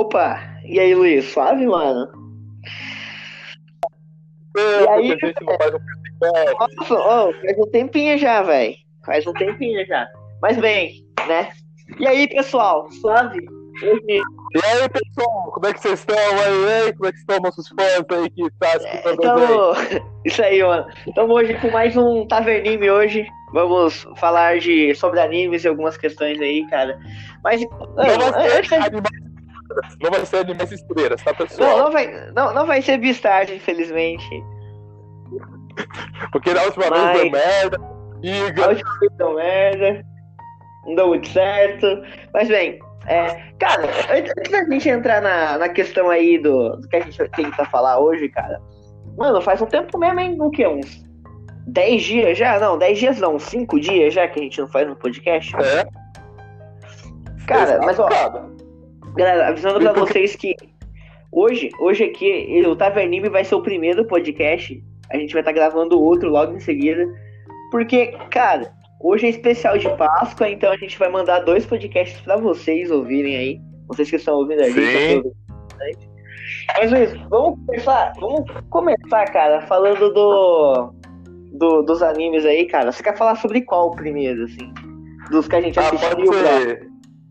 Opa! E aí, Luiz? Suave, mano? E aí, um Nossa, oh, faz um tempinho já, velho. Faz um tempinho já. Mas bem, né? E aí, pessoal? Suave? Hoje... E aí, pessoal? Como é que vocês estão aí? Como é que estão nossos fãs aí que tá escutando então, Isso aí, mano. Estamos hoje com mais um Tavernime hoje. Vamos falar de, sobre animes e algumas questões aí, cara. Mas. Não, animais, não vai ser animais estrelas, tá, pessoal? Não, não vai, não, não vai ser Beastars, infelizmente. Porque na última Mas... vez deu merda. Iga. A última vez deu merda. Não deu muito certo. Mas bem, é, cara, antes da gente entrar na, na questão aí do, do que a gente tenta falar hoje, cara. Mano, faz um tempo mesmo, hein? O que? Uns 10 dias já? Não, 10 dias não, 5 dias já que a gente não faz no podcast. É. Cara, mas ó. Galera, avisando pra vocês que hoje, hoje aqui, o Tavernime vai ser o primeiro podcast. A gente vai estar tá gravando outro logo em seguida. Porque, cara, hoje é especial de Páscoa, então a gente vai mandar dois podcasts para vocês ouvirem aí. Vocês que estão ouvindo a gente. Mas Luiz, vamos começar, vamos começar, cara, falando do do, dos animes aí, cara, você quer falar sobre qual primeiro, assim? Dos que a gente ah, assistiu? Pode ser...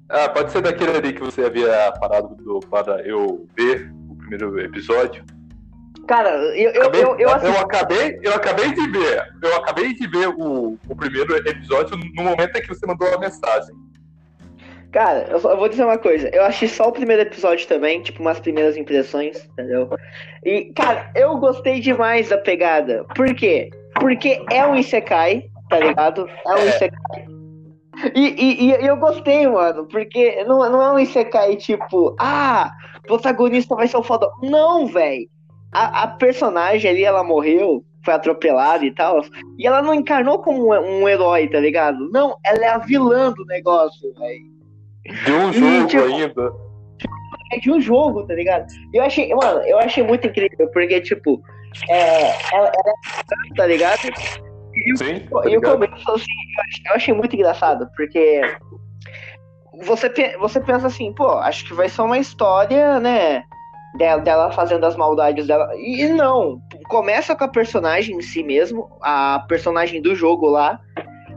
Ah, pode ser daquele ali que você havia parado do, para eu ver o primeiro episódio. Cara, eu, eu, acabei, eu, eu, assisti... eu, acabei, eu acabei de ver. Eu acabei de ver o, o primeiro episódio no momento em que você mandou a mensagem. Cara, eu, eu, vou dizer uma coisa. Eu achei só o primeiro episódio também, tipo, umas primeiras impressões, entendeu? E, cara, eu gostei demais da pegada. Por quê? Porque é um Isekai, tá ligado? É um é. Isekai. E, e, e, eu gostei, mano, porque não, não é um Isekai tipo, ah, o protagonista vai ser o foda. Não, velho. A, a, personagem ali, ela morreu, foi atropelada e tal, e ela não encarnou como um, um herói, tá ligado? Não, ela é a vilã do negócio, velho. De um jogo tipo, ainda. É de um jogo, tá ligado? Eu achei, mano, eu achei muito incrível, porque, tipo, é, ela, ela é tá ligado? E, Sim, tá e o começo, assim, eu achei muito engraçado, porque você, você pensa assim, pô, acho que vai ser uma história, né? Dela, dela fazendo as maldades dela. E não, começa com a personagem em si mesmo, a personagem do jogo lá.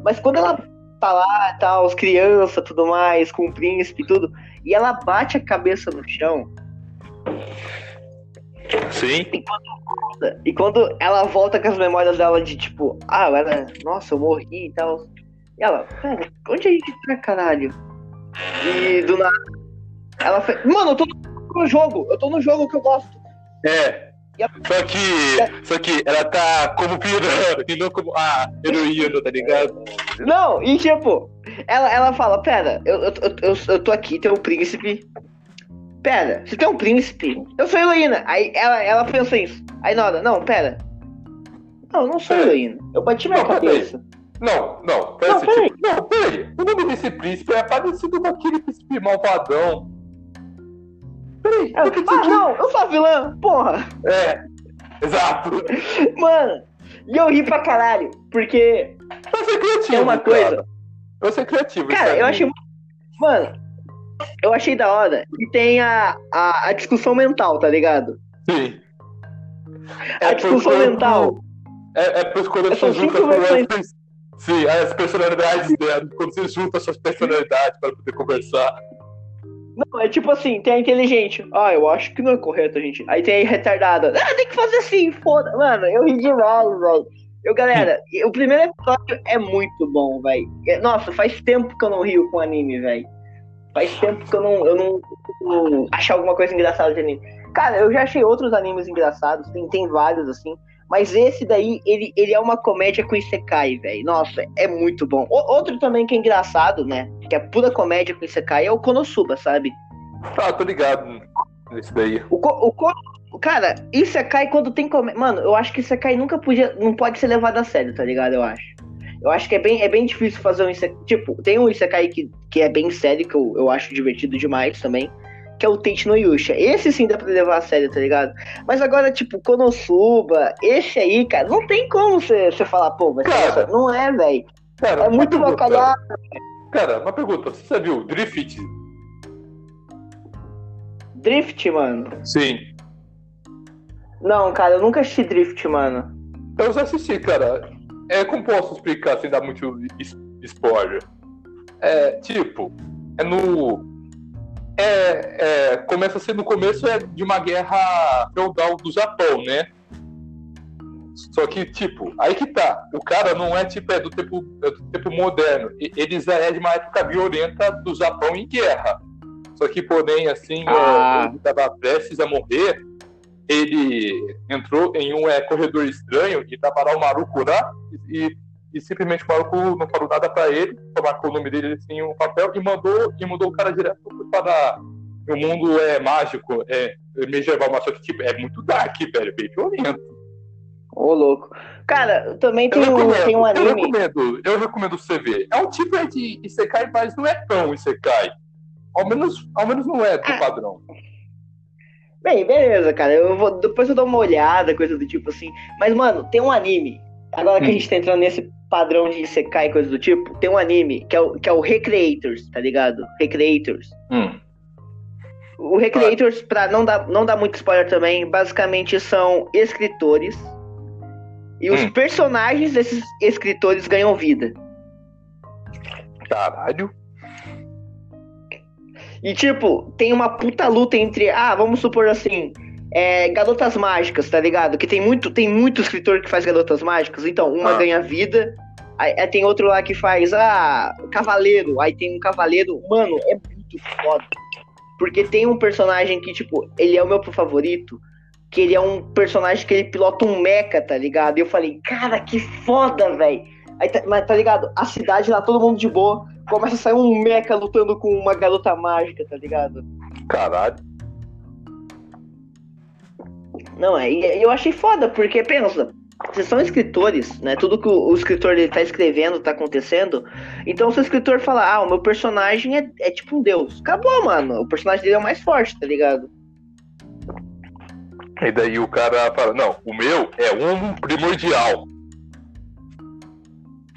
Mas quando ela tá lá, tá, os crianças, tudo mais, com o príncipe e tudo, e ela bate a cabeça no chão. Sim. E quando, e quando ela volta com as memórias dela de tipo, ah, ela, nossa, eu morri e tal. E ela, pera, onde a gente tá, caralho? E do nada. Ela fez. Mano, eu tô no jogo, eu tô no jogo que eu gosto. É. Só que. Só que ela tá como piranha e não como a heroína, tá ligado? Não, e tipo, ela, ela fala, pera, eu, eu, eu, eu tô aqui, tem um príncipe, pera, você tem um príncipe? Eu sou heroína. Aí ela, ela pensa isso. Aí Nora, não, pera. Não, eu não sou heroína. Eu bati minha não, cabeça. Não, não, pera não, peraí. Tipo, não, peraí. O nome desse príncipe é parecido com aquele príncipe malvadão. Peraí. Eu, ah, não, eu sou a vilã, porra. É, exato. Mano, e eu ri pra caralho, porque. Eu sei criativo. É uma coisa. Cara. Eu sei criativo. Cara, eu achei. Mano, eu achei da hora que tem a, a, a discussão mental, tá ligado? Sim. A é discussão mental. É, é por quando você junta as, sim, as personalidades dela, quando você junta as suas personalidades para poder conversar. Não, é tipo assim, tem a inteligente. Ah, eu acho que não é correto, gente. Aí tem a retardada. Ah, tem que fazer assim, foda. Mano, eu ri demais, velho. Eu, galera, o primeiro episódio é muito bom, velho. Nossa, faz tempo que eu não rio com anime, velho. Faz tempo que eu não, eu não, não achei alguma coisa engraçada de anime. Cara, eu já achei outros animes engraçados, tem, tem vários assim. Mas esse daí, ele, ele é uma comédia com Isekai, velho. Nossa, é muito bom. O, outro também que é engraçado, né? Que é pura comédia com Isekai, é o Konosuba, sabe? Ah, tô ligado nesse daí. O, o, o Cara, Isekai quando tem comédia. Mano, eu acho que Isekai nunca podia. Não pode ser levado a sério, tá ligado? Eu acho. Eu acho que é bem, é bem difícil fazer um Isekai. Tipo, tem um Isekai que, que é bem sério, que eu, eu acho divertido demais também. Que é o Tate no Yusha. Esse sim dá pra levar a sério, tá ligado? Mas agora, tipo, Konosuba, esse aí, cara, não tem como você falar, pô, mas cara, não é, velho. É muito bacalhado. Cara, uma pergunta, você já viu Drift? Drift, mano? Sim. Não, cara, eu nunca assisti Drift, mano. Eu já assisti, cara. É como posso explicar sem dar muito spoiler? É, tipo, é no. É, é, começa a ser no começo é de uma guerra feudal do Japão, né? Só que, tipo, aí que tá. O cara não é tipo, é do tempo, é do tempo moderno. Ele já é de uma época violenta do Japão em guerra. Só que, porém, assim, ah. ele estava prestes a morrer. Ele entrou em um é, corredor estranho e tava lá o maluco lá e, e simplesmente o maluco não falou nada para ele, só marcou o nome dele assim um papel e mandou e mandou o cara direto para o mundo é mágico, é medieval, mas só que tipo, é muito dark, velho, bem violento. Ô, louco. Cara, também tem, um, tem um anime. Eu recomendo, eu recomendo você ver. É um tipo de Isekai, mas não é tão Isekai. Ao menos, ao menos não é do ah. padrão. Bem, beleza, cara. Eu vou, depois eu dou uma olhada, coisa do tipo assim. Mas, mano, tem um anime. Agora que hum. a gente tá entrando nesse padrão de Isekai e coisa do tipo, tem um anime que é o, que é o Recreators, tá ligado? Recreators. Hum. O Recreators, pra não dar, não dar muito spoiler também, basicamente são escritores e os hum. personagens desses escritores ganham vida. Caralho. E tipo, tem uma puta luta entre, ah, vamos supor assim, é, garotas mágicas, tá ligado? Que tem muito, tem muito escritor que faz garotas mágicas. Então, uma ah. ganha vida, aí, aí, tem outro lá que faz, ah, cavaleiro. Aí tem um cavaleiro, mano, é muito foda. Porque tem um personagem que, tipo, ele é o meu favorito, que ele é um personagem que ele pilota um mecha, tá ligado? E eu falei, cara, que foda, velho. Aí, tá, mas tá ligado? A cidade lá, todo mundo de boa. Começa a sair um mecha lutando com uma garota mágica, tá ligado? Caralho. Não, é, eu achei foda, porque pensa, vocês são escritores, né? Tudo que o, o escritor ele tá escrevendo tá acontecendo. Então, se o escritor falar, ah, o meu personagem é, é tipo um deus, acabou, mano. O personagem dele é o mais forte, tá ligado? E daí o cara fala, não, o meu é um primordial.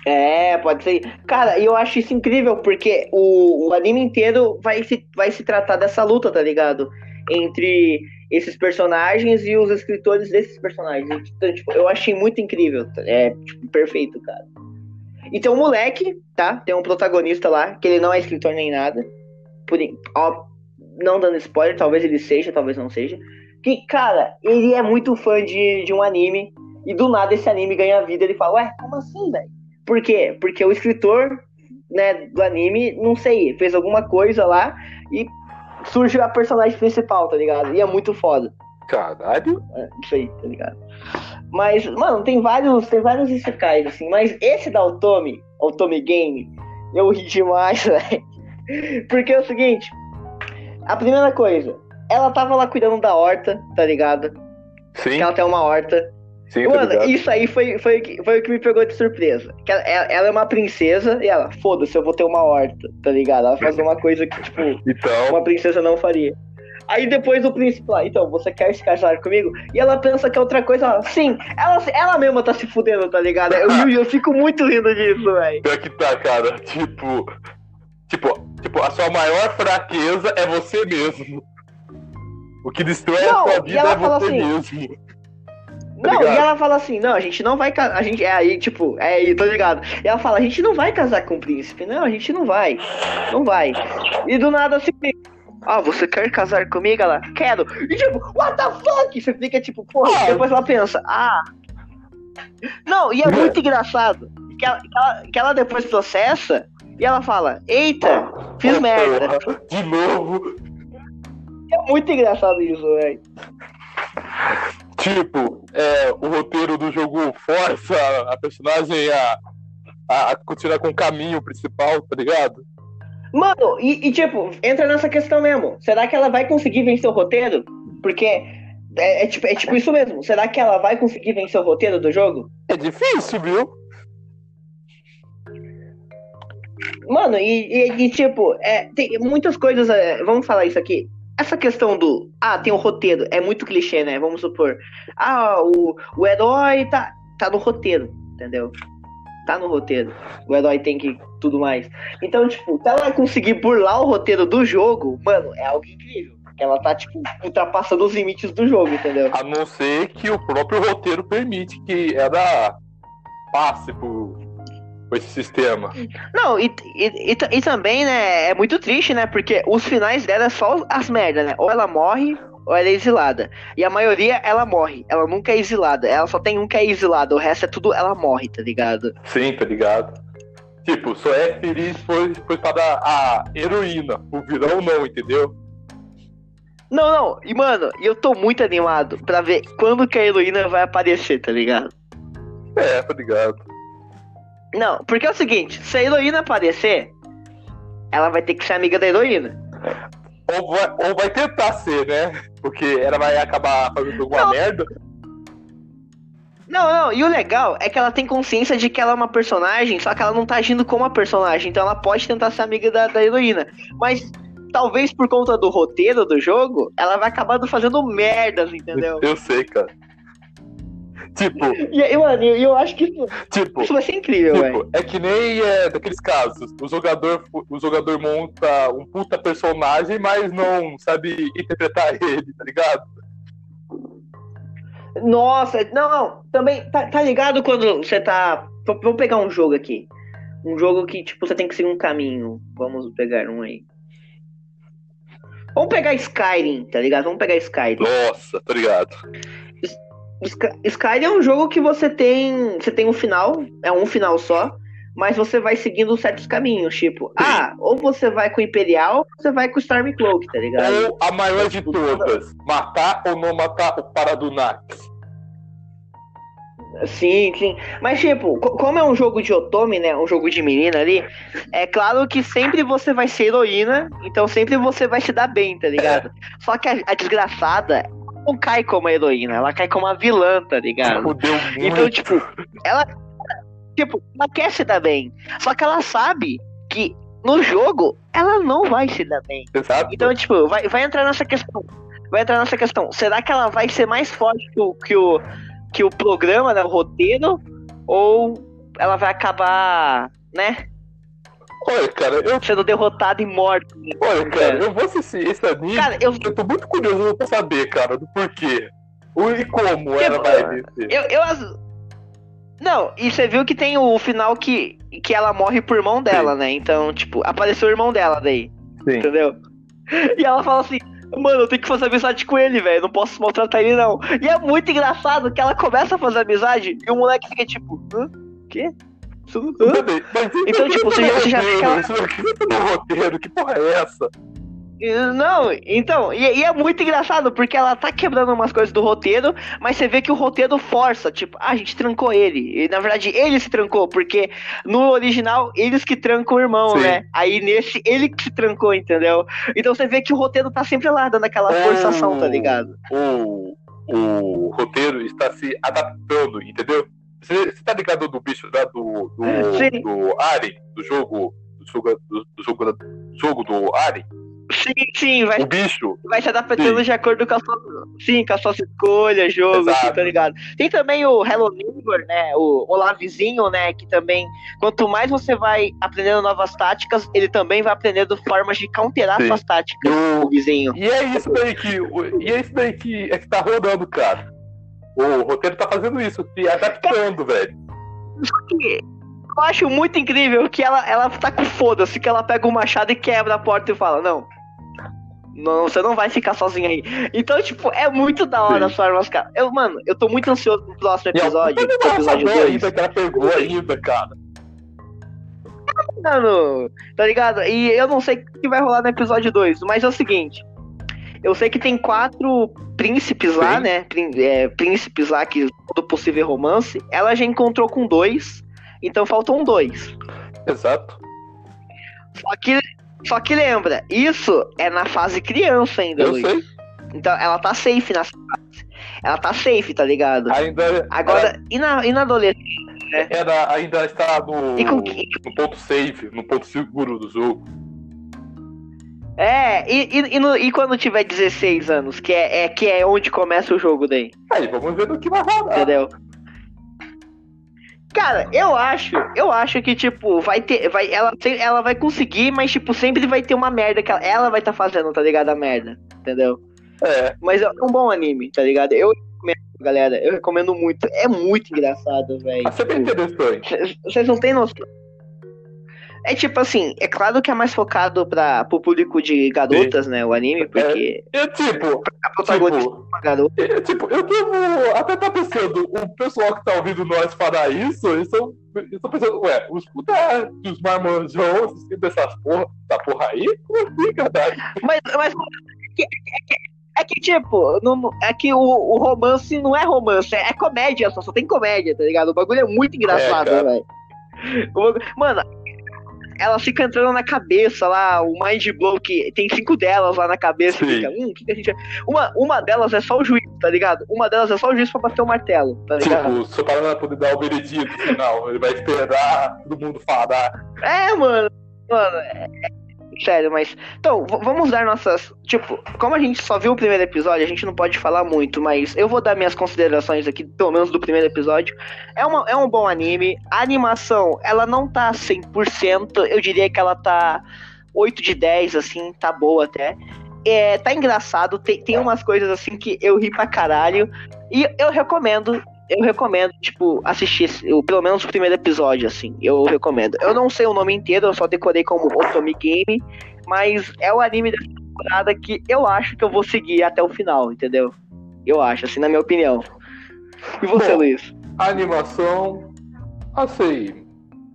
É, pode ser. Cara, eu acho isso incrível, porque o, o anime inteiro vai se, vai se tratar dessa luta, tá ligado? Entre esses personagens e os escritores desses personagens. Então, tipo, eu achei muito incrível. É, tipo, perfeito, cara. E tem um moleque, tá? Tem um protagonista lá, que ele não é escritor nem nada. Por, ó, não dando spoiler, talvez ele seja, talvez não seja. Que, cara, ele é muito fã de, de um anime e do nada esse anime ganha vida. Ele fala, ué, como assim, velho? Por quê? Porque o escritor né, do anime, não sei, fez alguma coisa lá e surge a personagem principal, tá ligado? E é muito foda. Caralho. É, isso aí, tá ligado? Mas, mano, tem vários, tem vários isekais, assim, mas esse da Otome, Otome Game, eu ri demais, velho. Porque é o seguinte, a primeira coisa, ela tava lá cuidando da horta, tá ligado? Sim. Que ela tem uma horta. Sim, Mano, tá isso aí foi, foi, foi o que me pegou de surpresa. Que ela, ela é uma princesa e ela, foda-se, eu vou ter uma horta, tá ligado? Ela faz uma coisa que, tipo, então... uma princesa não faria. Aí depois o príncipe lá, então, você quer se casar comigo? E ela pensa que é outra coisa, ela, sim, ela, ela mesma tá se fudendo, tá ligado? Eu, eu, eu fico muito rindo disso, velho. Pior que tá, cara, tipo, tipo, tipo, a sua maior fraqueza é você mesmo. O que destrói não, a sua vida é você assim, mesmo. Tá não, ligado? e ela fala assim, não, a gente não vai casar. A gente é aí, tipo, é aí, tô ligado. E ela fala, a gente não vai casar com o príncipe. Não, a gente não vai. Não vai. E do nada assim. Ah, você quer casar comigo? Ela, quero. E tipo, what the fuck? Você fica tipo, porra, ah. depois ela pensa, ah. Não, e é muito engraçado. Que ela, que ela, que ela depois processa e ela fala, eita, fiz merda. De novo. É muito engraçado isso, velho. Tipo, é, o roteiro do jogo força a personagem a, a, a continuar com o caminho principal, tá ligado? Mano, e, e, tipo, entra nessa questão mesmo. Será que ela vai conseguir vencer o roteiro? Porque é, é, tipo, é tipo isso mesmo. Será que ela vai conseguir vencer o roteiro do jogo? É difícil, viu? Mano, e, e, e tipo, é, tem muitas coisas. É, vamos falar isso aqui essa questão do ah, tem um roteiro, é muito clichê, né? Vamos supor. Ah, o, o herói tá, tá no roteiro, entendeu? Tá no roteiro. O herói tem que tudo mais. Então, tipo, se ela conseguir burlar o roteiro do jogo, mano, é algo incrível. Ela tá, tipo, ultrapassando os limites do jogo, entendeu? A não ser que o próprio roteiro permite que ela passe por, por esse sistema. Não, e, e, e, e também, né, é muito triste, né? Porque os finais dela é só as merdas, né? Ou ela morre, ou ela é exilada. E a maioria, ela morre. Ela nunca é exilada. Ela só tem um que é exilado. O resto é tudo, ela morre, tá ligado? Sim, tá ligado? Tipo, só é feliz foi, foi para a heroína. O vilão não, entendeu? Não, não. E, mano, eu tô muito animado pra ver quando que a heroína vai aparecer, tá ligado? É, tá ligado. Não, porque é o seguinte, se a heroína aparecer, ela vai ter que ser amiga da heroína. Ou vai, ou vai tentar ser, né? Porque ela vai acabar fazendo alguma Não. merda. Não, não, e o legal é que ela tem consciência de que ela é uma personagem, só que ela não tá agindo como uma personagem, então ela pode tentar ser amiga da, da heroína. Mas talvez por conta do roteiro do jogo, ela vai acabando fazendo merdas, entendeu? Eu sei, cara. Tipo, E mano, eu, eu acho que isso, tipo, isso vai ser incrível, velho. Tipo, é que nem é, daqueles casos. O jogador, o jogador monta um puta personagem, mas não sabe interpretar ele, tá ligado? Nossa, não, não, também, tá, tá ligado quando você tá. Vamos pegar um jogo aqui. Um jogo que, tipo, você tem que seguir um caminho. Vamos pegar um aí. Vamos pegar Skyrim, tá ligado? Vamos pegar Skyrim. Nossa, tá ligado? Sky- Skyrim é um jogo que você tem. Você tem um final, é um final só, mas você vai seguindo certos caminhos, tipo, ah, ou você vai com o Imperial, ou você vai com o Stormcloak, tá ligado? Ou a maior de todas, matar ou não matar o Paradunax. Sim, sim. Mas, tipo, co- como é um jogo de Otome, né? Um jogo de menina ali, é claro que sempre você vai ser heroína, então sempre você vai se dar bem, tá ligado? Só que a, a desgraçada não cai como a heroína, ela cai como a vilã, tá ligado? Fudeu muito. Então, tipo, ela. Tipo, ela quer se dar bem. Só que ela sabe que no jogo ela não vai se dar bem. Exato. Então, tipo, vai, vai entrar nessa questão. Vai entrar nessa questão. Será que ela vai ser mais forte que o, que o, que o programa, né, o roteiro? Ou ela vai acabar, né, Olha, cara, eu. sendo derrotada e morta? né? Olha, cara, eu vou assistir esse anime. Cara, eu, Eu tô muito curioso pra saber, cara, do porquê. O- E como ela vai vencer. eu, eu Não, e você viu que tem o final que, que ela morre por irmão dela, né? Então, tipo, apareceu o irmão dela daí. Sim. Entendeu? E ela fala assim, mano, eu tenho que fazer amizade com ele, velho. Não posso maltratar ele, não. E é muito engraçado que ela começa a fazer amizade e o moleque fica tipo, hã? Quê? Então, tipo, você você já ela- Isso no roteiro, que porra é essa? Não, então, e, e é muito engraçado, porque ela tá quebrando umas coisas do roteiro, mas você vê que o roteiro força, tipo, ah, a gente trancou ele. E na verdade ele se trancou, porque no original eles que trancam o irmão, Sim. né? Aí nesse ele que se trancou, entendeu? Então você vê que o roteiro tá sempre lá, dando aquela Oh. forçação, tá ligado? O, o roteiro está se adaptando, entendeu? Você, tá ligado do bicho lá do, do, Sim. do Ari, do jogo do jogo do, do jogo, do jogo do Ari? Sim, sim, vai, O bicho, vai se adaptando Sim. de acordo com a sua. Sim, com a sua escolha, jogo, assim, tá ligado? Tem também o Hello Neighbor, né? O Olá Vizinho, né? Que também, quanto mais você vai aprendendo novas táticas, ele também vai aprendendo formas de counterar Sim. suas táticas, o vizinho. E é isso daí que. o- E é isso daí que, é que tá rodando, cara. O roteiro tá fazendo isso, se adaptando, velho. Eu acho muito incrível que ela, ela tá com foda-se, que ela pega o machado e quebra a porta e fala, não. Não, você não vai ficar sozinha aí. Então, tipo, é muito da hora Sim. as formas, cara. Eu, mano, eu tô muito ansioso pro próximo um episódio, puta pro episódio 2. ainda que ela pegou ainda, cara. Mano, tá ligado? E eu não sei o que vai rolar no episódio 2, mas é o seguinte. Eu sei que tem quatro príncipes lá, Sim. né? Prín- é, príncipes lá que do possível romance. Ela já encontrou com dois, então faltam dois. Exato. Só que, só que lembra, isso é na fase criança ainda, Eu Luiz. sei. Então ela tá safe nessa fase. Ela tá safe, tá ligado? Ainda. Agora, e na, e na adolescência? Ela, ela ainda está no, E com no ponto safe, no ponto seguro do jogo. É, e, e, e, no- e quando tiver 16 anos, que é, é, que é onde começa o jogo daí? Aí, vamos ver no que vai rolar. Entendeu? Cara, eu acho, eu acho que, tipo, vai ter. Vai, ela, ela vai conseguir, mas, tipo, sempre vai ter uma merda que ela, ela vai estar tá fazendo, tá ligado? A merda, entendeu? É. Mas é um bom anime, tá ligado? Eu recomendo, galera, eu recomendo muito. É muito engraçado, velho. Ah, é bem interessante. Vocês não têm noção. É tipo assim, é claro que é mais focado para pro público de garotas, Sim. né? O anime, porque. É, é tipo. A protagonista tipo, é garota. É, tipo, eu devo até tá pensando, o pessoal que tá ouvindo nós falar isso, eles estão. Pensando, ué, os puta dos marmanjões, dessas porra, da porra aí? Como assim, cara? Mas, mas é que, é que, tipo, não, é que o, o, romance não é romance, é, é comédia só, só tem comédia, tá ligado? O bagulho é muito engraçado, é, velho. Mano, ela fica entrando na cabeça lá, o Mind Blow, que tem cinco delas lá na cabeça. Fica, hum, que, que a gente. Uma, uma delas é só o juiz, tá ligado? Uma delas é só o juiz pra bater o martelo, tá ligado? Tipo, só para poder dar o veredito final. Ele vai esperar todo mundo falar. É, mano. Mano, é, Sério, mas. Então, vamos dar nossas. Tipo, como a gente só viu o primeiro episódio, a gente não pode falar muito, mas eu vou dar minhas considerações aqui, pelo menos do primeiro episódio. É, uma, é um bom anime. A animação, ela não tá 100%, eu diria que ela tá 8 de 10, assim, tá boa até. É, tá engraçado, tem, tem umas coisas assim que eu ri pra caralho. E eu recomendo eu recomendo, tipo, assistir eu, pelo menos o primeiro episódio, assim. Eu recomendo. Eu não sei o nome inteiro, eu só decorei como Otomi Game, mas é o anime dessa temporada que eu acho que eu vou seguir até o final, entendeu? Eu acho, assim, na minha opinião. E você, Bom, Luiz? A animação, assim,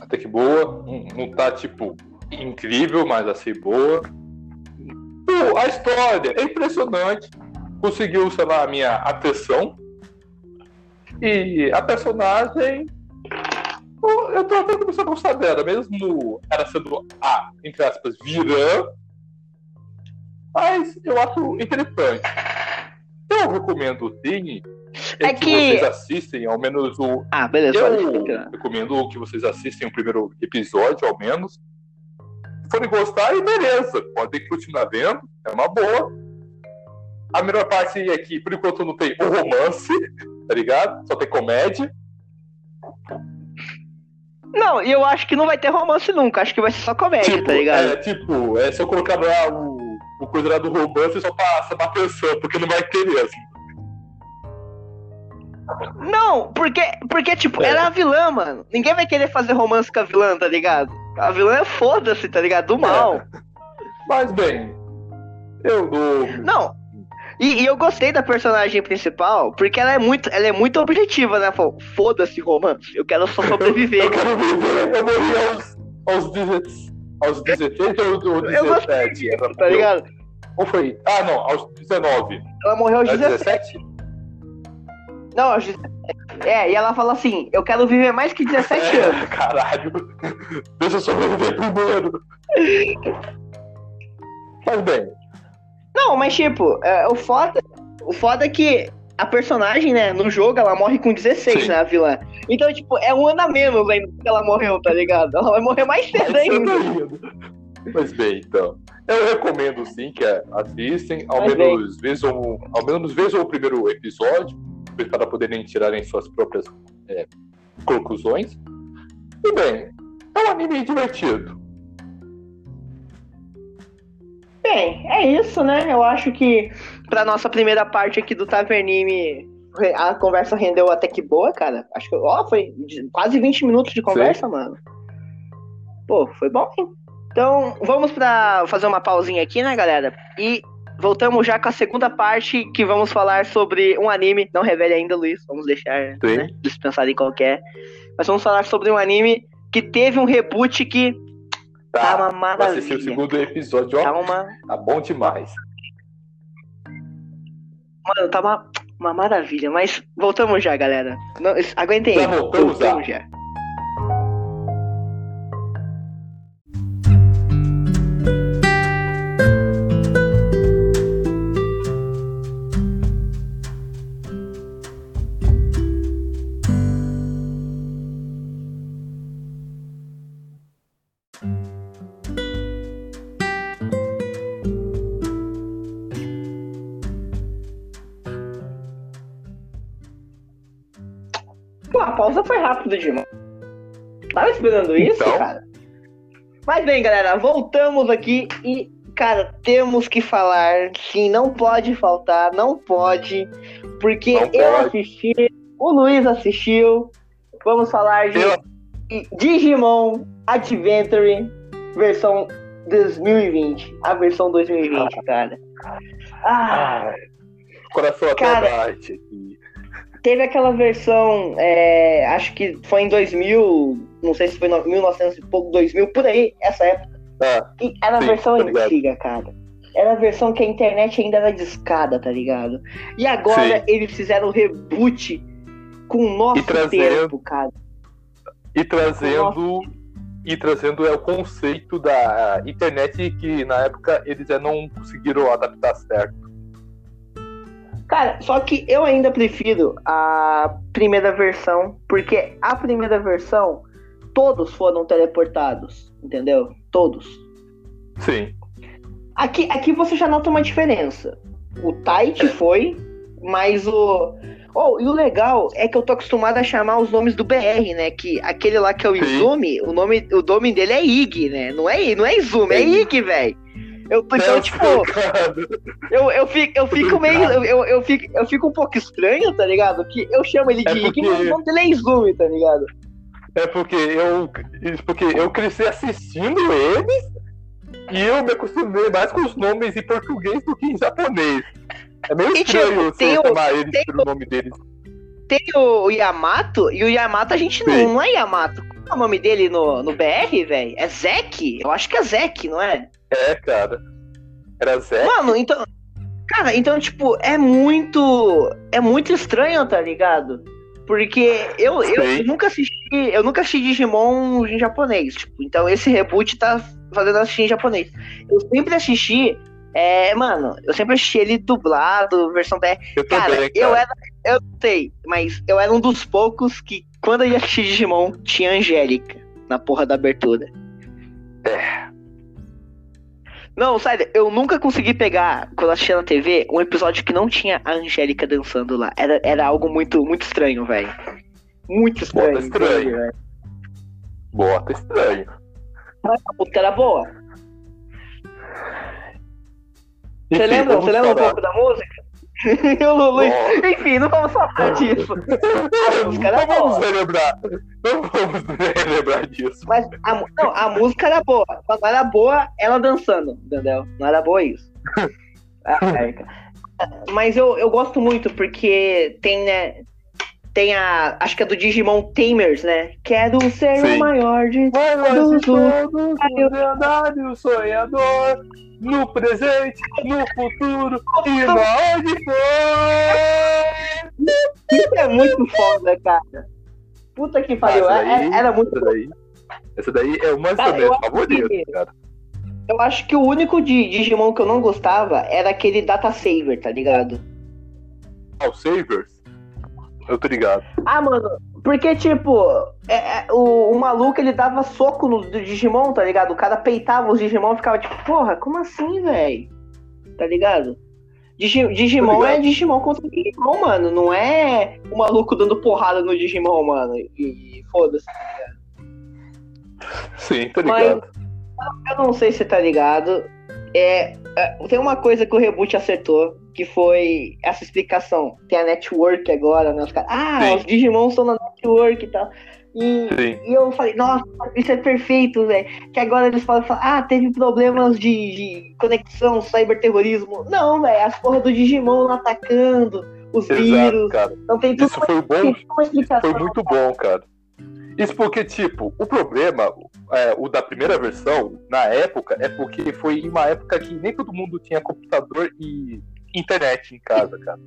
até que boa. Não, não tá, tipo, incrível, mas assim, boa. Pô, a história é impressionante. Conseguiu, sei lá, a minha atenção e a personagem. Eu tô até começando a gostar dela, mesmo ela sendo a, entre aspas, vilã. Mas eu acho interessante. Eu recomendo sim. É que, que vocês assistem, ao menos o. Ah, beleza. Eu recomendo que vocês assistem o primeiro episódio, ao menos. Se forem gostar, e beleza. Podem continuar vendo. É uma boa. A melhor parte é que, por enquanto, não tem o romance tá ligado? Só tem comédia. Não, e eu acho que não vai ter romance nunca, acho que vai ser só comédia, tipo, tá ligado? É, tipo, é só colocar lá o, o coisa lá do romance só pra chamar atenção, porque não vai ter mesmo. Não, porque, porque tipo, é. ela é a vilã, mano. Ninguém vai querer fazer romance com a vilã, tá ligado? A vilã é foda-se, tá ligado? Do mal. É. Mas bem, eu dou. Não, e, e, eu gostei da personagem principal, porque ela é muito, ela é muito objetiva, né? Foda-se, romance, eu quero só sobreviver. eu quero viver, eu morri aos, aos, 16, aos 16 ou 17? Eu gostei, tá ligado? Ou foi? Ah, não, aos 19. Ela morreu aos 17? Não, aos 17. É, e ela fala assim: eu quero viver mais que 17 é, anos. Caralho, deixa eu sobreviver primeiro. Mas bem, não, mas tipo, é, o foda. O foda é que a personagem, né, no jogo, ela morre com 16, Sim. né, a vilã. Então, tipo, é um ano a menos ainda que ela morreu, tá ligado? Ela vai morrer mais cedo ainda. Mas bem, então. Eu recomendo sim que assistem, ao menos, vejam, ao menos vejam o primeiro episódio, para poderem tirarem suas próprias é, conclusões. E bem, é um anime divertido. Bem, é isso, né? Eu acho que pra nossa primeira parte aqui do Tavernime, a conversa rendeu até que boa, cara. Acho que, ó, foi quase 20 minutos de conversa, Sim. mano. Pô, foi bom, hein? Então, vamos pra fazer uma pausinha aqui, né, galera? E voltamos já com a segunda parte, que vamos falar sobre um anime. Não revele ainda, Luiz, vamos deixar né, dispensado em qualquer. Mas vamos falar sobre um anime que teve um reboot que Tá, tá uma maravilha. assistir o segundo episódio, ó. Tá, uma... tá bom demais. Mano, tá uma, uma maravilha, mas voltamos já, galera. Não, aguentem aí. Voltamos, voltamos já. já. Esperando isso, Então. cara? Mas bem, galera, voltamos aqui e, cara, temos que falar. Sim, não pode faltar, não pode. Porque Não eu pode. assisti, o Luiz assistiu. Vamos falar de Eu- Digimon Adventure versão 2020. A versão 2020, cara. Ah, coração até Cara. bate aqui. teve aquela versão, é, acho que foi em 2000, não sei se foi no- 1900 e pouco, 2000, por aí, essa época. Ah, E era a Sim, versão tô ligado. antiga, cara. Era a versão que a internet ainda era discada, tá ligado? E agora Sim. eles fizeram um reboot com o nosso E trazendo- tempo, cara. e trazendo. E trazendo é o conceito da internet que na época eles já não conseguiram adaptar certo. Cara, só que eu ainda prefiro a primeira versão, porque a primeira versão todos foram teleportados, entendeu? Todos. Sim. Aqui, aqui você já nota uma diferença. O Tight foi, mas o. Oh, e o legal é que eu tô acostumado a chamar os nomes do BR, né? Que aquele lá que é o. Izumi, o nome, o nome dele é Ig, né? Não é, não é Izumi, é. Ig, velho. Eu, então, É, tipo, cara. eu, eu, fico, eu fico meio. Eu, eu, eu fico, eu fico um pouco estranho, tá ligado? Que eu chamo ele de É Ig, porque- mas o nome dele é Izumi, tá ligado? É porque eu, porque eu cresci assistindo eles e eu me acostumei mais com os nomes em português do que em japonês. É meio E, tipo, estranho tem você o- chamar eles tem pelo nome deles. Tem o, o Yamato, e o Yamato a gente não, Sim. não é Yamato. Qual é o nome dele no, no BR, velho? É Zek? Eu acho que é Zek, não é? É, cara. Era Zé. Mano, então. Cara, então, tipo, é muito. É muito estranho, tá ligado? Porque eu, eu Sim. nunca assisti. Eu nunca assisti Digimon em japonês. Tipo, então esse reboot tá fazendo eu assistir em japonês. Eu sempre assisti. É, mano, eu sempre assisti ele dublado, versão BR. Eu Cara, eu cara. era. Eu sei, mas eu era um dos poucos que, quando eu ia assistir Digimon, tinha Angélica na porra da abertura. É. Não, sério, eu nunca consegui pegar, quando eu assistia na TV, um episódio que não tinha a Angélica dançando lá. Era, era algo muito, muito estranho, velho. Muito estranho. Bota estranho. velho? Bota estranho. Mas a música era boa. Você lembra, você lembra um pouco da música? o Lulu. Ó. Enfim, não vamos falar disso. Não vamos relembrar. Não vamos relembrar disso. Mas a, não, a música era boa. Só não era boa ela dançando, entendeu? Não era boa isso. Ah, cara. Mas eu, eu gosto muito porque tem, né? Tem a. Acho que é do Digimon Tamers, né? Quero ser Sim. o maior de. Vai lá, Todos de todos, o lendário sonhador, no presente, no futuro e na onde for. Isso é muito foda, cara. Puta que pariu. essa é- daí- Era muito. Essa daí, essa daí é uma das minhas favoritas, cara. Eu acho que o único de Digimon que eu não gostava era aquele Data Saver, tá ligado? Ah, o Savers? Eu tô ligado. Ah, mano, porque, tipo, é- é, o, o maluco ele dava soco no do Digimon, tá ligado? O cara peitava os Digimon e ficava tipo, porra, como assim, velho? Tá ligado? Digi- Digimon Tô ligado. é Digimon contra Digimon, mano. Não é o maluco dando porrada no Digimon, mano. E, e foda-se. Sim, tô Mas- ligado. Eu não sei se tá ligado. É, é, tem uma coisa que o reboot acertou, que foi essa explicação. Tem a network agora, né? Os caras, ah, Sim. os Digimon estão na network e tal. E, e eu falei, nossa, isso é perfeito, velho. Que agora eles falar, ah, teve problemas de, de conexão, cyberterrorismo. Não, velho, as porras do Digimon lá atacando, os Exato, vírus. cara. Não tem tudo Isso foi bom. explicação. Foi muito bom, cara. Isso porque, tipo, o problema, é, o da primeira versão, na época, é porque foi em uma época que nem todo mundo tinha computador e internet em casa, cara.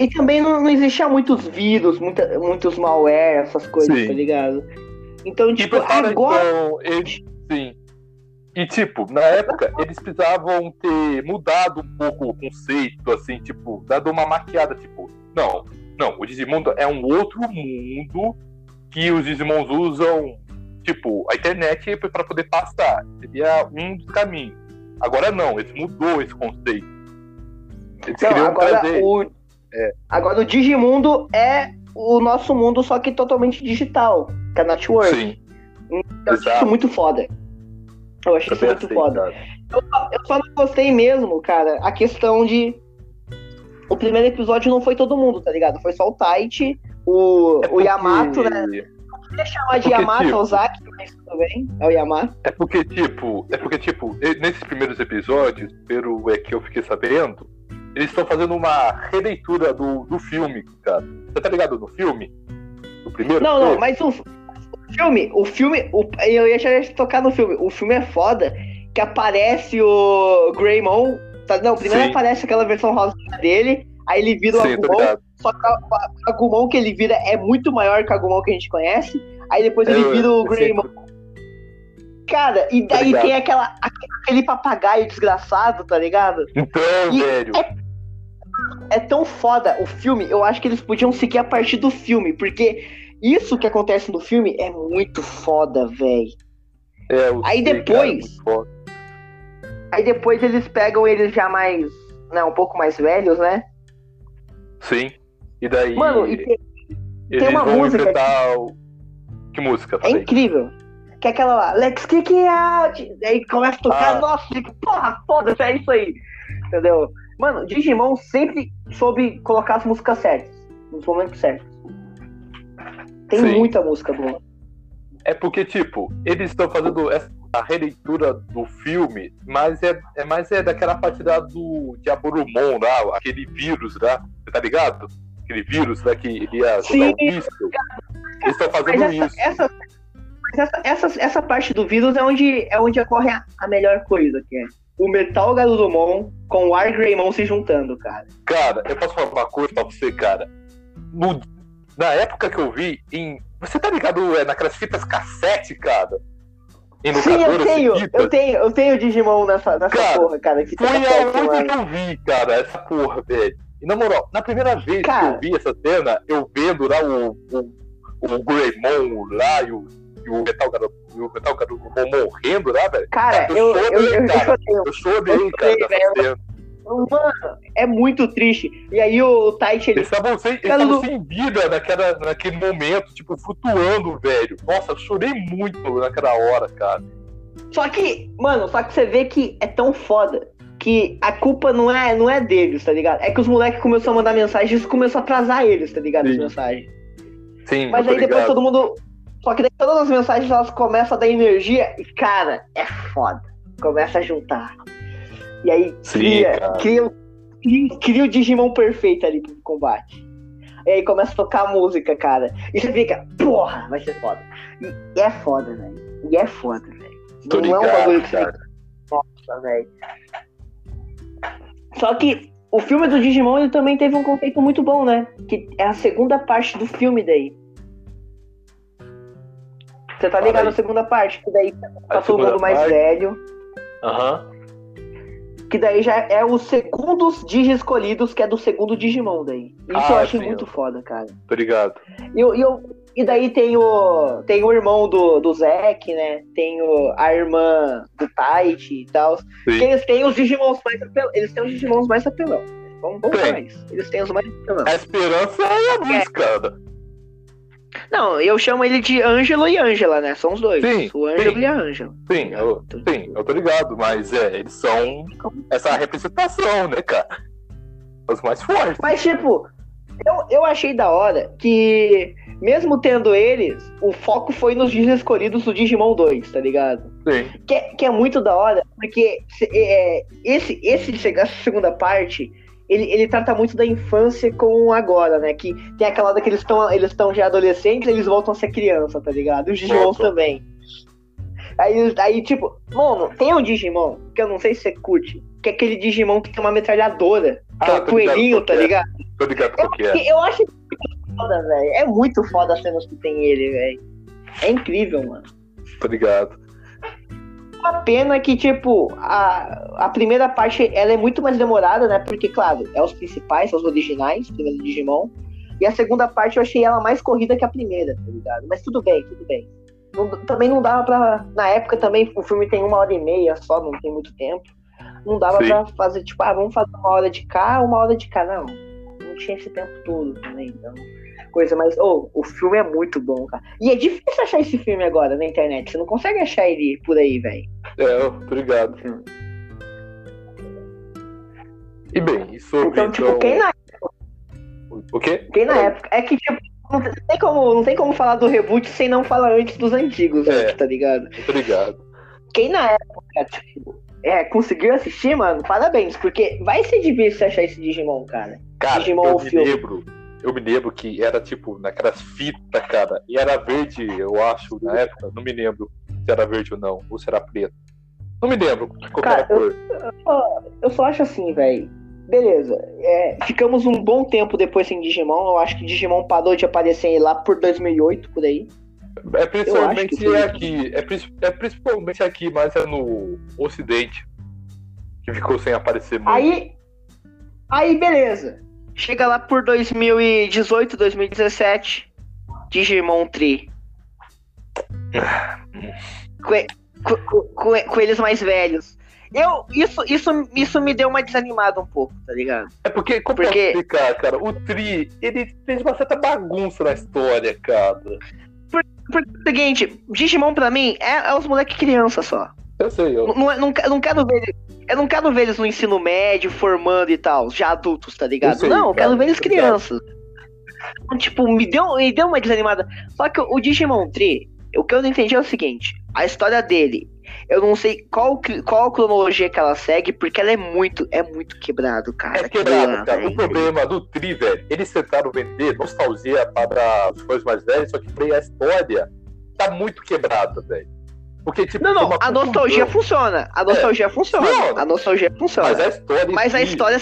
E também não, não existia muitos vírus, muita, muitos malware, essas coisas, Sim. tá ligado? Então, E tipo, agora. então, eles, sim. E, tipo, na época, eles precisavam ter mudado um pouco o conceito, assim, tipo, dado uma maquiada, tipo, não, não, o Digimundo é um outro mundo que os Digimons usam, tipo, a internet para poder passar. Seria um dos caminhos. Agora não, eles mudou esse conceito. Eles queriam agora, trazer. o, É. agora o Digimundo é o nosso mundo, só que totalmente digital, que é a Network. Sim, Eu acho isso muito foda. Eu acho isso muito foda. Eu, eu só não gostei mesmo, cara, a questão de. O primeiro episódio não foi todo mundo, tá ligado? Foi só o Taichi, o, é porque... o Yamato, né? Queria chamar de Yamato tipo... Ozaki, mas tudo bem, é o Yamato. É porque, tipo, é porque, tipo, nesses primeiros episódios, pelo é que eu fiquei sabendo, eles estão fazendo uma releitura do, do filme, cara. Você tá ligado no filme? O primeiro? Não, não, mas o, o filme, o filme, o, eu ia já tocar no filme. O filme é foda, que aparece o Greymon. Tá, não, primeiro Sim. aparece aquela versão rosa dele, aí ele vira o Sim, Agumon. Só que o Agumon que ele vira é muito maior que o Agumon que a gente conhece. Aí depois ele vira o Greymon. Cara, e daí tem aquela, aquele papagaio desgraçado, tá ligado? Então, e velho. É, é tão foda o filme, eu acho que eles podiam seguir a partir do filme, porque isso que acontece no filme é muito foda, velho. É, aí depois. Cara, aí depois eles pegam eles já mais. Né, um pouco mais velhos, né? Sim. E daí. Mano, e tem, tem uma música. Que... que música? É incrível. Que é aquela lá, Let's Kick Out! Aí começa a tocar, ah. nossa, porra, foda-se, é isso aí. Entendeu? Mano, Digimon sempre soube colocar as músicas certas, nos momentos certos. Tem Sim. muita música boa. É porque, tipo, eles estão fazendo essa releitura do filme, mas é, é mais é daquela parte da, do Diaborumon lá, aquele vírus lá, tá ligado? Aquele vírus lá que ele ia jogar o Eles estão fazendo essa, isso. Essa, essa, essa, essa parte do vírus é onde, é onde ocorre a, a melhor coisa, que é o Metal Garurumon com o Argreymon se juntando, cara. Cara, eu posso falar uma coisa pra você, cara. No, na época que eu vi, em. Você tá ligado é, naquelas fitas cassete, cara? Sim, eu tenho, eu tenho, eu tenho Digimon nessa, nessa cara, porra, cara. Fita foi aonde que eu vi, cara, essa porra, velho. E na moral, na primeira vez cara, que eu vi essa cena, eu vendo lá o, o, o Greymon lá e o e o Metal Garu, o Metal Garu morrendo lá, velho. Cara, eu, eu, eu, eu, cara. eu, chorei, cara, Mano, é muito triste. E aí o Taichi ele. Eles estavam sem, eles sem vida naquela, naquele momento, tipo, flutuando, velho. Nossa, eu chorei muito naquela hora, cara. Só que, mano, só que você vê que é tão foda que a culpa não é, não é deles, tá ligado? É que os moleques começaram a mandar mensagens e isso começou a atrasar eles, tá ligado? Sim. As mensagens. Sim, Mas aí depois todo mundo só que daí todas as mensagens elas começam a dar energia e, cara, é foda. Começa a juntar. E aí Sim, cria, cria, cria, o Digimon perfeito ali pro combate. E aí começa a tocar a música, cara. E você fica, porra, vai ser foda. E é foda, velho. E é foda, velho. Não ligado, é um bagulho que você Nossa, velho. Só que o filme do Digimon ele também teve um conceito muito bom, né? Que é a segunda parte do filme daí. Você tá ligado na segunda parte, que daí tá todo mundo mais parte. velho. Aham. Uhum. Que daí já é os segundos Digi escolhidos, que é do segundo Digimon daí. Isso ah, eu achei sim, muito foda, cara. Obrigado. E, eu, e daí tem o, tem o irmão do, do Zack, né? Tem o, a irmã do Taichi e tal. Eles têm os Digimons mais apelão. Eles têm os Digimons mais apelão. Vamos, vamos falar isso. Eles têm os mais apelão. A esperança é a luz, cara. Não, eu chamo ele de Ângelo e Ângela, né? São os dois. Sim, o Ângelo e a Ângela. Sim, eu, sim, eu tô ligado, mas é, eles são essa representação, né, cara? Os mais fortes. Mas, tipo, eu, eu achei da hora que, mesmo tendo eles, o foco foi nos dias escolhidos do Digimon 2, tá ligado? Sim. Que, é, que é muito da hora, porque é, esse, esse, essa segunda parte ele, ele trata muito da infância com agora, né? Que tem aquela hora que eles estão eles já adolescentes, eles voltam a ser criança, tá ligado? Os Digimons também. Aí, aí, tipo, mano, tem um Digimon que eu não sei se você curte, que é aquele Digimon que tem uma metralhadora, que ah, é um coelhinho, tá é. ligado? Tô ligado qual que é. Eu acho foda, velho. É muito foda as cenas que tem ele, velho. É incrível, mano. Tô ligado uma pena que, tipo, a, a primeira parte ela é muito mais demorada, né? Porque, claro, é os principais, são os originais, primeiro Digimon. E a segunda parte eu achei ela mais corrida que a primeira, tá ligado? Mas tudo bem, tudo bem. Não, também não dava pra. Na época também o filme tem uma hora e meia só, não tem muito tempo. Não dava Sim. pra fazer, tipo, ah, vamos fazer uma hora de cá, uma hora de cá. Não. Não tinha esse tempo todo também, então. Coisa, mas oh, o filme é muito bom, cara. E é difícil achar esse filme agora na internet. Você não consegue achar ele por aí, velho. É, obrigado. E bem, isso. Então, tipo, quem na O quê? Quem na época. É que, tipo, não tem, como, não tem como falar do reboot sem não falar antes dos antigos, É. tá ligado? Obrigado. Quem na época, tipo, é, conseguiu assistir, mano, parabéns, porque vai ser difícil achar esse Digimon, cara. Cara, Digimon eu o me filme. lembro. Eu me lembro que era tipo naquelas fitas, cara. E era verde, eu acho, na época. Não me lembro se era verde ou não. Ou se era preto. Não me lembro qual que era a Cara, cor. Eu só acho assim, velho. Beleza, é, ficamos um bom tempo depois sem Digimon. Eu acho que Digimon parou de aparecer lá por 2008, por aí. É eu principalmente aqui. É, é principalmente aqui, mas é no Ocidente. Que ficou sem aparecer muito. Aí, aí beleza. Chega lá por 2018, 2017, Digimon Tree. Com, e- com- com- com- com eles mais velhos. Eu, isso, isso, isso me deu uma desanimada um pouco, tá ligado? É porque, como Porque- eu explicar, cara? O Tri, ele fez uma certa bagunça na história, cara. Porque o seguinte, Digimon pra mim é, é os moleque criança só. Eu sei, eu. Não, não, é- não, que- não quero ver eles, eu não quero ver eles no ensino médio, formando e tal, já adultos, tá ligado? Eu sei, não, eu quero ver eles crianças. Então, Tipo, me deu, me deu uma desanimada. Só que o Digimon Tree, o que eu não entendi é o seguinte: a história dele, eu não sei qual, qual cronologia que ela segue, porque ela é muito, é muito quebrado, cara. É quebrado, lá, cara. O problema do Tri, velho, eles tentaram vender nostalgia para os fãs mais velhos, só que a história tá muito quebrada, velho. Porque, tipo, Não, não, a nostalgia funciona. A nostalgia funciona. funciona. A nostalgia funciona. Mas a história. Mas a história.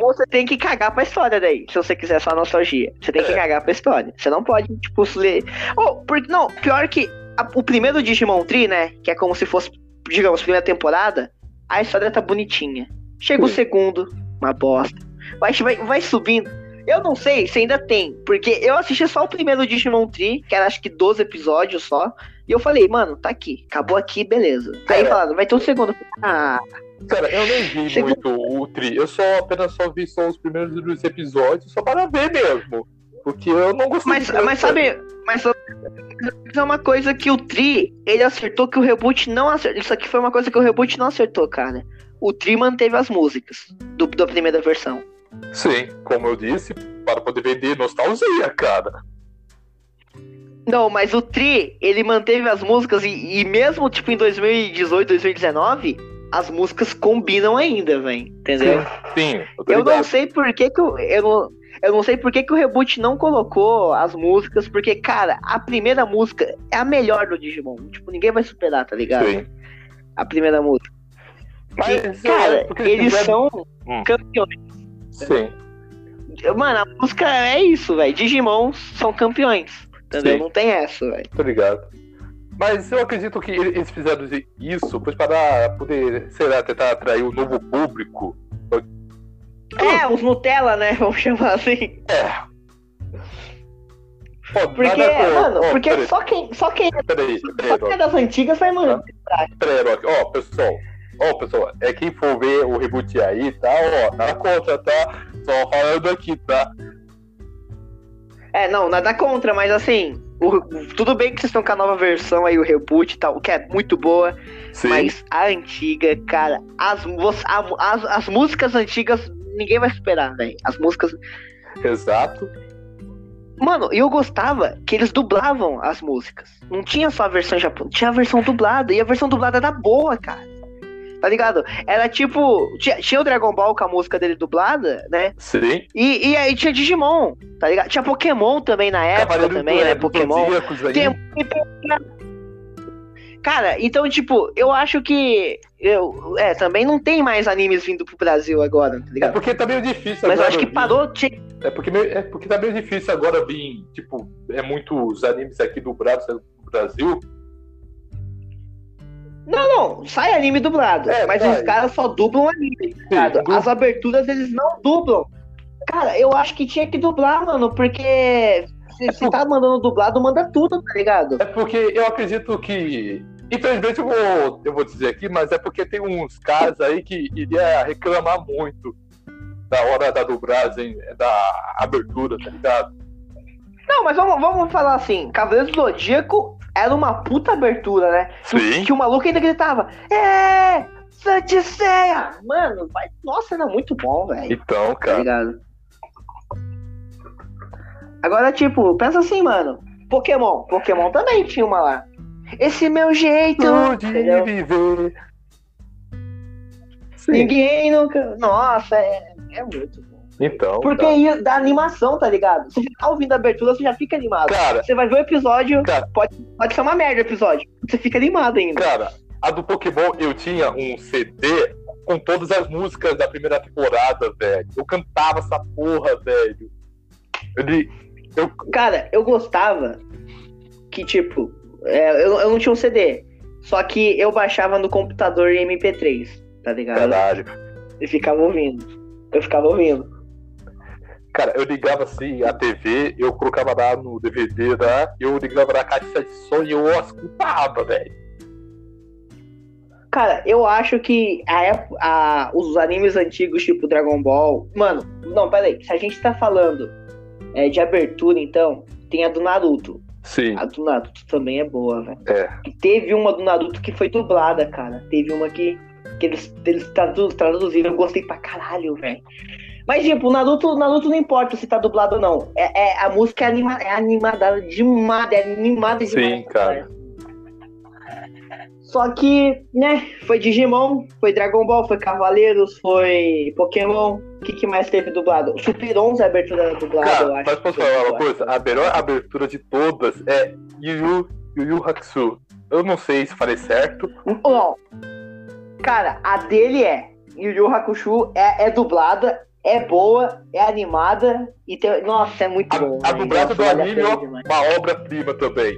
Você tem que cagar pra história daí. Se você quiser só nostalgia. Você tem que É. cagar pra história. Você não pode, tipo, ler. Oh, porque, não, pior que a- o primeiro Digimon Tree, né? Que é como se fosse, digamos, primeira temporada. A história tá bonitinha. Chega o segundo, uma bosta. Vai, vai, vai subindo. Eu não sei se ainda tem. Porque eu assisti só o primeiro Digimon Tree, que era acho que 12 episódios só. E eu falei, mano, tá aqui. Acabou aqui, beleza. Aí Cara. falaram, vai ter um segundo. Ah, Cara, eu nem vi Chegou- muito o Tri. Eu só apenas só vi só os primeiros dois episódios, só para ver mesmo. Porque eu não gostei Mas, mas sabe, mas é uma coisa que o Tri, ele acertou que o reboot não acertou. Isso aqui foi uma coisa que o reboot não acertou, cara. O Tri manteve as músicas do, da primeira versão. Sim, como eu disse, para poder vender nostalgia, cara. Não, mas o Tri, ele manteve as músicas e, e mesmo tipo em 2018, 2019, as músicas combinam ainda, velho. Entendeu? Sim, eu Eu não sei por que, que o- eu não, eu não sei por que, que o reboot não colocou as músicas, porque, cara, a primeira música é a melhor do Digimon. Tipo, ninguém vai superar, tá ligado? Sim. A primeira música. Mas, Que, é, cara, porque eles são Hum. campeões. Sim. Mano, a música é isso, velho. Digimon são campeões. Entendeu? Sim. Não tem essa, velho. Tô ligado. Mas eu acredito que ele- eles fizeram isso pois para poder, sei lá, tentar atrair um novo público. É, os Nutella, né? Vamos chamar assim. Pô, Porque, nada mano, ó, porque peraí, só quem, só quem, Peraí, peraí, só quem é das antigas vai, mano. peraí, Rock. Ó, pessoal. Ó, pessoal, é quem for ver o reboot aí, tá? Ó, nada contra, tá? Só falando aqui, tá? É, não, nada contra, mas assim, o- tudo bem que vocês estão com a nova versão aí, o reboot e tal, que é muito boa, Sim. mas a antiga, cara, as, as, as músicas antigas ninguém vai superar, velho. As músicas. Exato. Mano, eu gostava que eles dublavam as músicas. Não tinha só a versão japonesa, tinha a versão dublada, e a versão dublada era boa, cara. Tá ligado? Era tipo. Tinha, tinha o Dragon Ball com a música dele dublada, né? Sim. E, e aí tinha Digimon, tá ligado? Tinha Pokémon também na época Cavaleiro também, do- né? do Pokémon. Tem- Cara, então, tipo, eu acho que. Eu, é, também não tem mais animes vindo pro Brasil agora, tá É ligado? porque tá meio difícil Mas eu agora acho que vir- parou. Tinha... É porque, meio- é porque tá meio difícil agora vir, tipo, é muitos animes aqui do Brasil. Não, não, sai anime dublado. É, mas sai. os caras só dublam anime, tá As aberturas eles não dublam. Cara, eu acho que tinha que dublar, mano, porque. Se, se tá mandando dublado, manda tudo, tá ligado? É porque eu acredito que. Infelizmente eu vou, eu vou dizer aqui, mas é porque tem uns caras aí que iria reclamar muito da hora da dublagem, da abertura, tá ligado? Não, mas vamos, vamos falar assim, Cavaleiro do Zodíaco era uma puta abertura, né? Sim. Que o maluco ainda gritava, é, Santiceia! Mano, vai... nossa, era muito bom, velho. Então, Tá cara. ligado? Agora, tipo, pensa assim, mano. Pokémon. Pokémon também tinha uma lá. Esse meu jeito. De entendeu? viver. Sim. Ninguém nunca. Nossa, é, é muito. Então. Porque aí da animação, tá ligado? Você já tá ouvindo a abertura, você já fica animado. Cara, Você vai ver o episódio, Cara. pode, pode ser uma merda o episódio. Você fica animado ainda. Cara, a do Pokémon eu tinha um CD com todas as músicas da primeira temporada, velho. Eu cantava essa porra, velho. Ele. Eu, Cara, eu gostava que, tipo, é, eu, eu não tinha um CD. Só que eu baixava no computador em MP3, tá ligado? caralho. E ficava ouvindo. Eu ficava ouvindo. Cara, eu ligava assim a TV, eu colocava lá no DVD lá, eu ligava na caixa de som e eu escutava, velho. Cara, eu acho que a, ép- a- os animes antigos, tipo Dragon Ball. Mano, não, peraí. Se a gente tá falando é, de abertura, então, tem a do Naruto. Sim. A do Naruto também é boa, velho. É. E teve uma do Naruto que foi dublada, cara. Teve uma que, que eles, eles tradu- traduziram. Eu gostei pra caralho, velho. Mas, tipo, Naruto, Naruto não importa se tá dublado ou não. É, é- a música é, anima, é animada demais, é animada demais. Sim, cara. Só que, né, foi Digimon, foi Dragon Ball, foi Cavaleiros, foi Pokémon. O que, que mais teve dublado? Super 11 a abertura dublada, eu Cara, acho. mas posso falar uma coisa? A melhor abertura de todas é Yu Yu, Yu, Yu Hakusho. Eu não sei se falei certo. Não. Cara, a dele é. Yu Yu Hakusho é, é dublada, é boa, é animada e tem. Nossa, é muito A, bom. a do vale a anime é uma obra-prima também.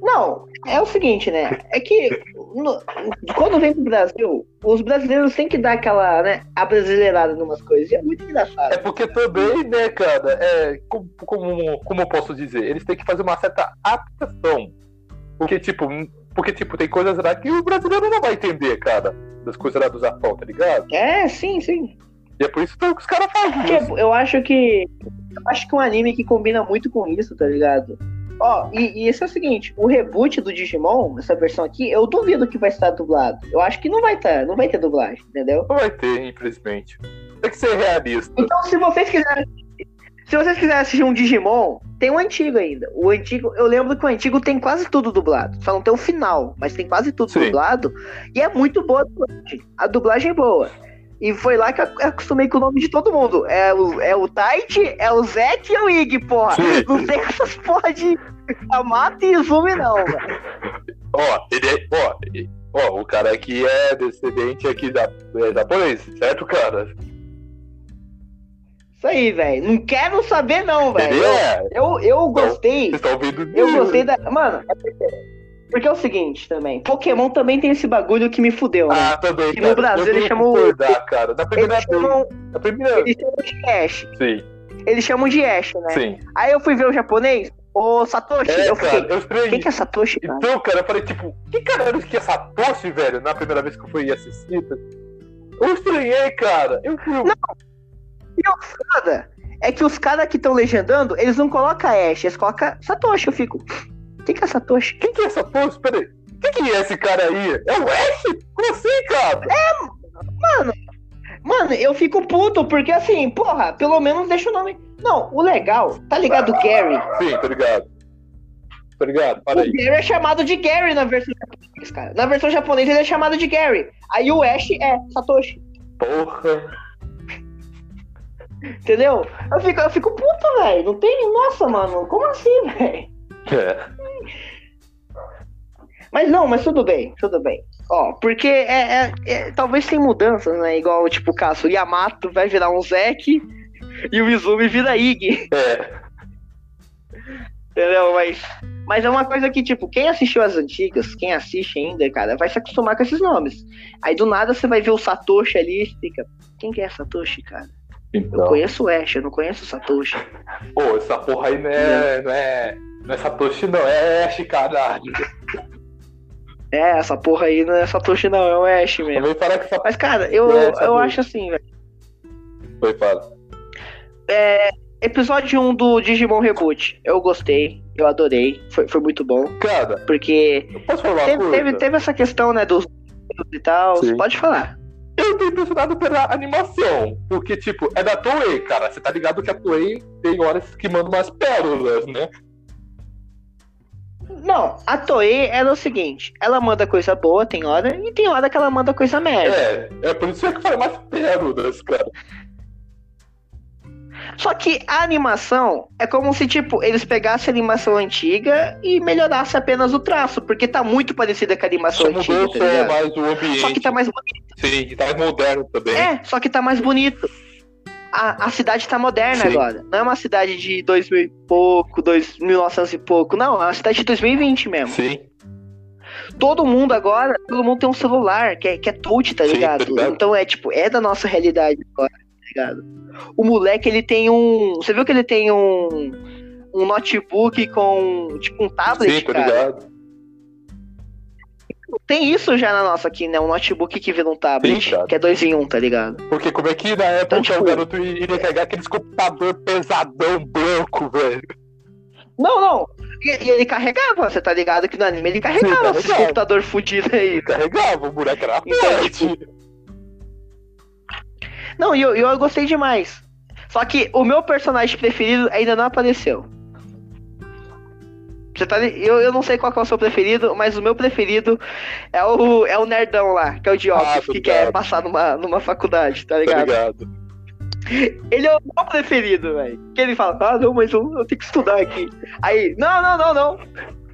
Não, é o seguinte, né? É que no- quando vem pro Brasil, os brasileiros têm que dar aquela, né, abrasileirada em umas coisas. E é muito É engraçado. porque também, né, cara, é, como, como, como eu posso dizer, eles têm que fazer uma certa adaptação. Porque, tipo, porque, tipo, tem coisas lá que o brasileiro não vai entender, cara, das coisas lá do Japão, tá ligado? É, sim, sim. E é por isso que os caras fazem isso. Eu acho que. Eu acho que um anime que combina muito com isso, tá ligado? Ó, e, e esse é o seguinte, o reboot do Digimon, essa versão aqui, eu duvido que vai estar dublado. Eu acho que não vai estar, não vai ter dublagem, entendeu? Não vai ter, infelizmente. Tem que ser realista. Então, se vocês quiserem. Se vocês quiserem assistir um Digimon, tem o antigo ainda. O antigo, eu lembro que o antigo tem quase tudo dublado. Só não tem o final, mas tem quase tudo Sim. dublado. E é muito boa a dublagem. A dublagem é boa. E foi lá que eu acostumei com o nome de todo mundo. É o, é o Taichi, é o Zek e o Ig, porra. Não tem essas porra de Yamato e Izumi, não, velho. Ó, ele é. Ó, ó, o cara aqui é descendente aqui da é japonês, certo, cara? Isso aí, velho. Não quero saber, não, velho. É. Eu, eu gostei. Vocês estão ouvindo Eu gostei da. Mano, é porque. Porque é o seguinte também. Pokémon também tem esse bagulho que me fudeu, né? Ah, também. Que no cara. Brasil eu ele chamou- concordar, cara. Na primeira Eles vez. chamam, Na primeira eles chamam de Ash. Sim, Eles chamam de Ash, né? sim. Aí eu fui ver o japonês, ô Satoshi. É, eu fiquei. cara, eu estranhei. Quem que é Satoshi, cara? Então, cara, eu falei, tipo, que caralho que é Satoshi, velho? Na primeira vez que eu fui assistir. Eu estranhei, cara. Eu fui. E o foda é que os caras que estão legendando, eles não colocam Ash, eles colocam Satoshi. Eu fico. Quem que é Satoshi? Quem que é Satoshi? Peraí. Quem que é esse cara aí? É o Ash? Como assim, cara? Mano, eu fico puto, porque assim, porra, pelo menos deixa o nome. Não, o legal, tá ligado, Gary? Sim, tô ligado. Tô ligado, O para aí. Gary é chamado de Gary na versão japonesa, cara. Na versão japonesa ele é chamado de Gary. Aí o Ash é Satoshi. Porra. Entendeu? Eu fico, eu fico puto, velho. Não tem. Nossa, mano, como assim, velho? É. Mas não, mas tudo bem, tudo bem. Ó, porque é, é- é- talvez tem mudanças, né? Igual, tipo, o caso, o Yamato vai virar um Zek e o Izumi vira Ig, É. entendeu? Mas, mas é uma coisa que, tipo, quem assistiu as antigas, quem assiste ainda, cara, vai se acostumar com esses nomes. Aí do nada você vai ver o Satoshi ali e fica. Quem que é Satoshi, cara? Eu Então. conheço o Ash, eu não conheço o Satoshi. Pô, essa porra aí não é. Não é. Não é Satoshi, não. É Ash, caralho. É, essa porra aí não é Satoshi, não, é o Ash mesmo. Essa. Mas, cara, eu, É, eu acho assim, velho. Foi, fala. episódio 1 do Digimon Reboot. Eu gostei, eu adorei. Foi, foi muito bom. Cara, Porque teve, teve, teve essa questão, né, dos e tal. Sim. Pode falar. Eu tô impressionado pela animação. Porque, tipo, é da Toei, cara. Você tá ligado que a Toei tem horas que manda umas pérolas, né? Não, a Toei era o seguinte: ela manda coisa boa, tem hora, e tem hora que ela manda coisa merda. É, é por isso que eu falei mais pérolas, cara. Só que a animação é como se, tipo, eles pegassem a animação antiga e melhorassem apenas o traço, porque tá muito parecida com a animação Só antiga, mudou tá só ligado? mais o ambiente. Só que tá mais bonito. Sim, tá mais moderno também. É, só que tá mais bonito. A, a cidade tá moderna Sim. agora. Não é uma cidade de 2000 e pouco, 1900 e pouco. Não, é uma cidade de 2020 mesmo. Sim. Todo mundo agora, todo mundo tem um celular que é, que é touch, tá Sim, ligado? tá ligado. Então é tipo, é da nossa realidade agora, tá ligado? O moleque, ele tem um. Você viu que ele tem um. Um notebook com. Tipo, um tablet, Sim, tô cara. Tem isso já na nossa aqui, né? Um notebook que vira um tablet. Sim, que é dois em um, tá ligado? Porque como é que na época Então, tipo- o garoto iria carregar aqueles computador pesadão branco, velho? Não, não. E, e ele carregava, você tá ligado que no anime ele carregava Sim, esse carregava. computador fudido aí. Carregava, o buraco era Então, forte. Não, e eu, eu gostei demais. Só que o meu personagem preferido ainda não apareceu. Você tá, eu, eu não sei qual que é o seu preferido, mas o meu preferido é o, é o nerdão lá, que é o óculos, Ah, que ligado. quer passar numa, numa faculdade, tá Tá ligado? ligado? Ele é o meu preferido, velho. Que ele fala, ah, não, mas eu, eu tenho que estudar aqui. Aí, não, não, não, não.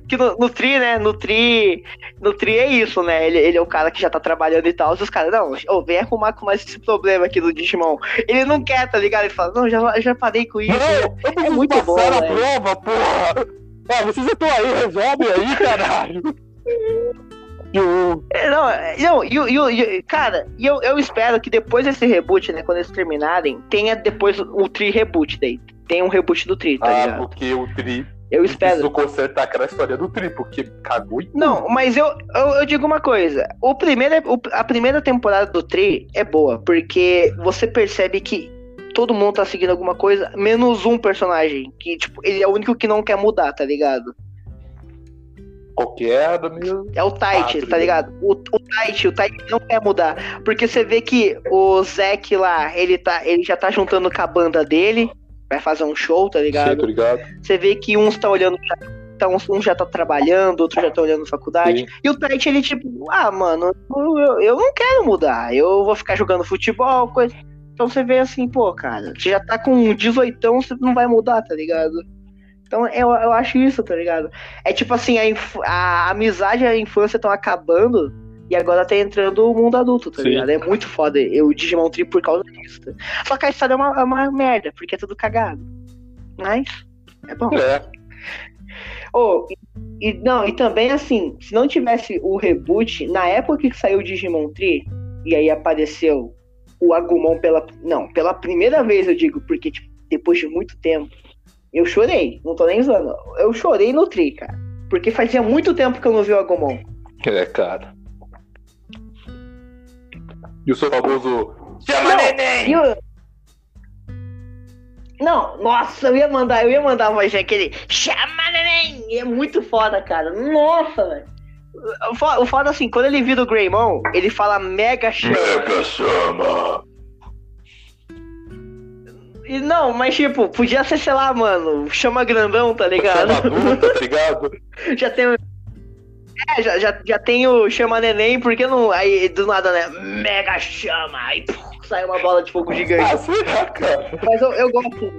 Que no, no Tri, né? No Tri. No Tri é isso, né? Ele, ele é o cara que já tá trabalhando e tal. E os caras, não, ô, vem arrumar com mais esse problema aqui do Digimon. Ele não quer, tá ligado? Ele fala, não, já, já parei com isso. Não, preciso muito bom, a velho. prova, porra! Ah, vocês já estão aí, resolve aí, caralho! É, Não, é, não e, o- e, o- e- cara, eu, eu espero que depois desse reboot, né? Quando eles terminarem, tenha depois o Tri reboot daí. Tem um reboot do Tri, tá Ah, ligado? porque o Tri Eu espero. precisou consertar aquela história do Tri, porque cagou e Não, mas eu, eu, eu digo uma coisa. O primeiro, a primeira temporada do Tri é boa, porque você percebe que todo mundo tá seguindo alguma coisa, menos um personagem. Que, tipo, ele é o único que não quer mudar, tá ligado? qualquer mesmo. É o Tite, Ah, tá ligado? O, o Tite, o Tite não quer mudar. Porque você vê que o Zack lá, ele, tá, ele já tá juntando com a banda dele, vai fazer um show, tá Sim, ligado? tô ligado. Você vê que uns tá olhando. Tá, uns- um já tá trabalhando, outro já tá olhando faculdade. Sim. E o Tite, ele tipo, ah, mano, eu, eu- eu não quero mudar. Eu vou ficar jogando futebol, coisa. Então você vê assim, pô, cara, você já tá com 18, você não vai mudar, tá ligado? Então eu, eu acho isso, tá ligado? É tipo assim, a, a amizade e a infância estão acabando e agora tá entrando o mundo adulto, tá Sim. ligado? É muito foda eu, o Digimon Tree por causa disso. tá? Só que a história é uma, é uma merda, porque é tudo cagado. Mas é bom. É, Oh, e, e- não, e também assim, se não tivesse o reboot, na época que saiu o Digimon Tree, e aí apareceu o Agumon pela. Não, pela primeira vez eu digo, porque tipo, depois de muito tempo, eu chorei, não tô nem zoando. Eu chorei no Tree, cara. Porque fazia muito tempo que eu não vi o Agumon. é, cara. E o seu famoso. Chama Não, neném! E o- Não, nossa, eu ia mandar, eu ia mandar a voz daquele chama neném, e é muito foda, cara. Nossa, velho. O fo- O foda assim, quando ele vira o Greymon, ele fala mega chama. Mega chama! E não, mas tipo, podia ser, sei lá, mano, chama grandão, tá ligado? Chama adulta, tá ligado? já tem. É, já, já, já tem o chama neném, porque não. Aí do nada, né? Mega chama! Aí puf, sai uma bola de fogo gigante. Ah, será, cara? Mas eu, eu gosto.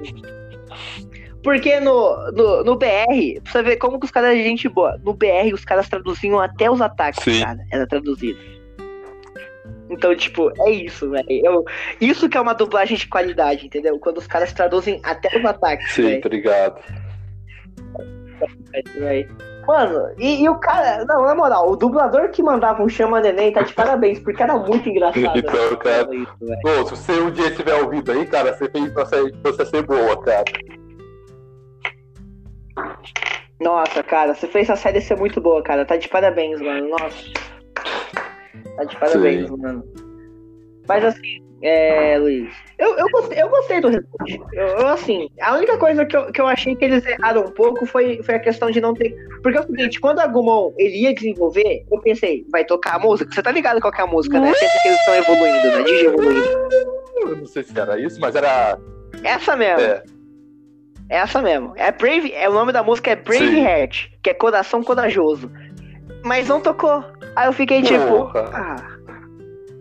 Porque no, no, no BR, pra você ver como que os caras é gente boa. No BR, os caras traduziam até os ataques, Sim. cara. Era traduzido. Então, tipo, é isso, velho. Isso que é uma dublagem de qualidade, entendeu? Quando os caras traduzem até os ataques, Sim, velho. tá ligado. velho. Mano, e, e o cara, não, na moral, o dublador que mandava um chama neném tá de parabéns, porque era muito engraçado. Então, velho, cara. isso. Pô, se você um dia estiver ouvindo aí, cara, você fez pra você ser boa, cara. Nossa, cara, você fez essa série ser muito boa, cara. Tá de parabéns, mano. Nossa. Tá de parabéns, Sim. mano. Mas assim, é, Luiz, eu, eu, gostei, eu gostei do reboot. Eu, eu, assim, a única coisa que eu, que eu achei que eles erraram um pouco foi, foi a questão de não ter. Porque é o seguinte, quando a Gumon ele ia desenvolver, eu pensei, vai tocar a música? Você tá ligado qual que é a música, né? Pensa que eles estão evoluindo, né? Digi evoluindo. Eu não sei se era isso, mas era. Essa mesmo. É. Essa mesmo. É Brave, é, o nome da música é Brave Sim. Heart, que é coração corajoso. Mas não tocou. Aí eu fiquei tipo, ah,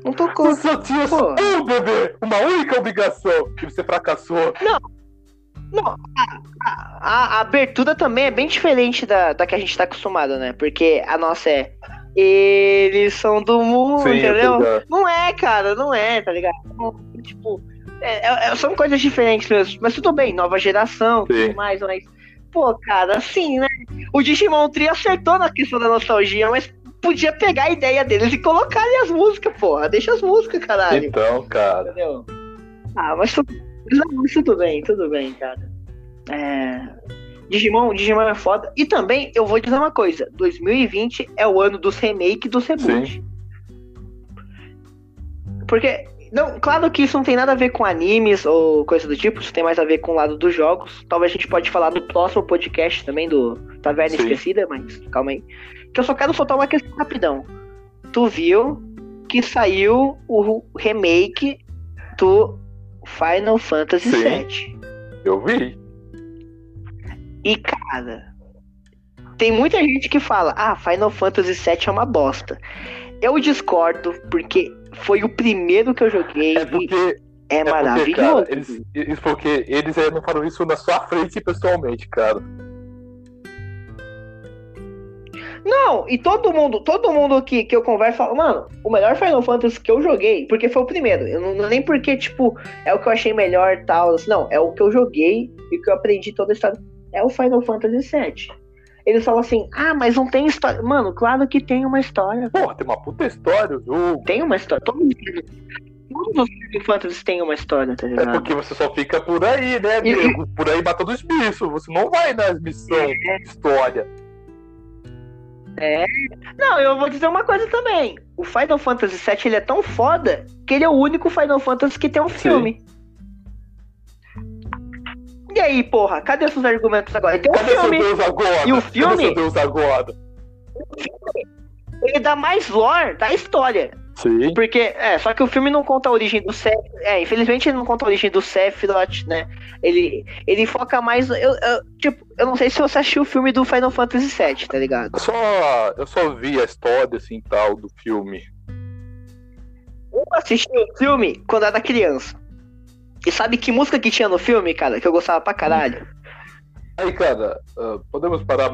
não tocou. Você só tinha só um bebê, uma única obrigação, e você fracassou. Não. Não, a, a, a, abertura também é bem diferente da, da que a gente tá acostumado, né? Porque a nossa é. Eles são do mundo, Sim, entendeu? Não é, cara, não é, tá ligado? Tipo, é, é, é, são coisas diferentes mesmo. Mas tudo bem, nova geração, Sim. tudo mais, mas. Pô, cara, assim, né? O Digimon Tree acertou na questão da nostalgia, mas podia pegar a ideia deles e colocar ali as músicas, porra. Deixa as músicas, caralho. Então, cara. Entendeu? Ah, mas tudo, tudo bem, tudo bem, cara. É... Digimon, Digimon é foda. E também, eu vou dizer uma coisa: 2020 é o ano dos remake dos reboot. Sim. Porque, não, claro que isso não tem nada a ver com animes ou coisa do tipo, isso tem mais a ver com o lado dos jogos. Talvez a gente pode falar do próximo podcast também, do Taverna Sim. Esquecida, mas calma aí que eu só quero soltar uma questão rapidão. Tu viu que saiu o remake do Final Fantasy VII? Eu vi. E cara, tem muita gente que fala: "Ah, Final Fantasy VII é uma bosta". Eu discordo porque foi o primeiro que eu joguei. É porque é, é maravilhoso. Porque, cara, eles, porque eles não falam isso na sua frente pessoalmente, cara. Não, e todo mundo, todo mundo que, que eu converso fala, mano, o melhor Final Fantasy que eu joguei, porque foi o primeiro. Eu não, nem porque, tipo, é o que eu achei melhor tal. Não, é o que eu joguei e que eu aprendi toda a história. É o Final Fantasy VII. Eles falam assim, ah, mas não tem história. Mano, claro que tem uma história. Porra, tem uma puta história o jogo. Tem uma história. Todo mundo Todos os Final Fantasy têm uma história, tá ligado? É porque você só fica por aí, né, amigo? Por aí matando os bichos. Você não vai nas missões é. história. É. Não, eu vou dizer uma coisa também. O Final Fantasy VII ele é tão foda que ele é o único Final Fantasy que tem um filme. E aí, porra, cadê seus argumentos agora? Tem um cadê filme. Seu Deus agora? E o filme. Cadê seu Deus agora? Ele dá mais lore da história. Sim. Porque, é, só que o filme não conta a origem do Sephiroth. É, infelizmente ele não conta a origem do Sephiroth, né? Ele, ele foca mais. Eu, eu, tipo, eu não sei se você assistiu o filme do Final Fantasy VII, tá ligado? Eu só, eu só vi a história, assim, tal, do filme. Eu assisti o filme quando era criança. E sabe que música que tinha no filme, cara? Que eu gostava pra caralho? Aí, cara, uh, podemos parar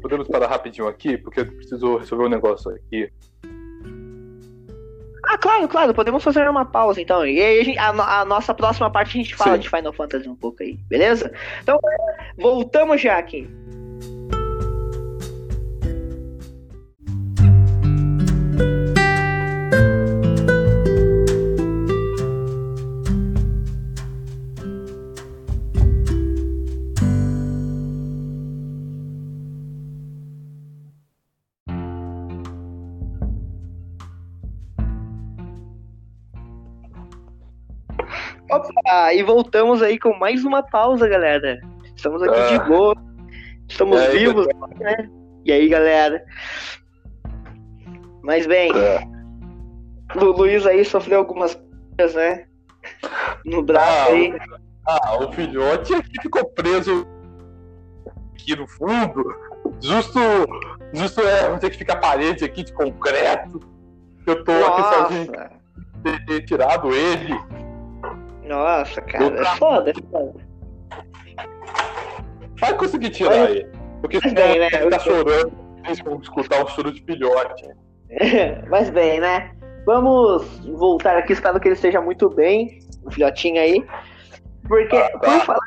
podemos parar rapidinho aqui, porque eu preciso resolver um negócio aqui. Ah, claro, claro, podemos fazer uma pausa então. E aí a, a, a nossa próxima parte a gente fala Sim. de Final Fantasy um pouco aí, beleza? Então, voltamos já aqui. Opa, e voltamos aí com mais uma pausa, galera. Estamos aqui ah. de boa. Estamos aí, vivos, né? E aí, galera? Mas bem, é. o Luiz aí sofreu algumas coisas, né? No braço ah, aí. Ah, o filhote aqui ficou preso aqui no fundo. Justo, justo é, vamos ter que ficar parede aqui de concreto. Eu tô Nossa. aqui sozinho ter tirado ele. Nossa, cara, é foda, é foda. Vai conseguir tirar Mas, ele. Porque senão bem, né? ele tá chorando, eles vão escutar um choro de filhote. Mas bem, né? Vamos voltar aqui, espero que ele esteja muito bem, o filhotinho aí. Porque, ah, tá. por, falar,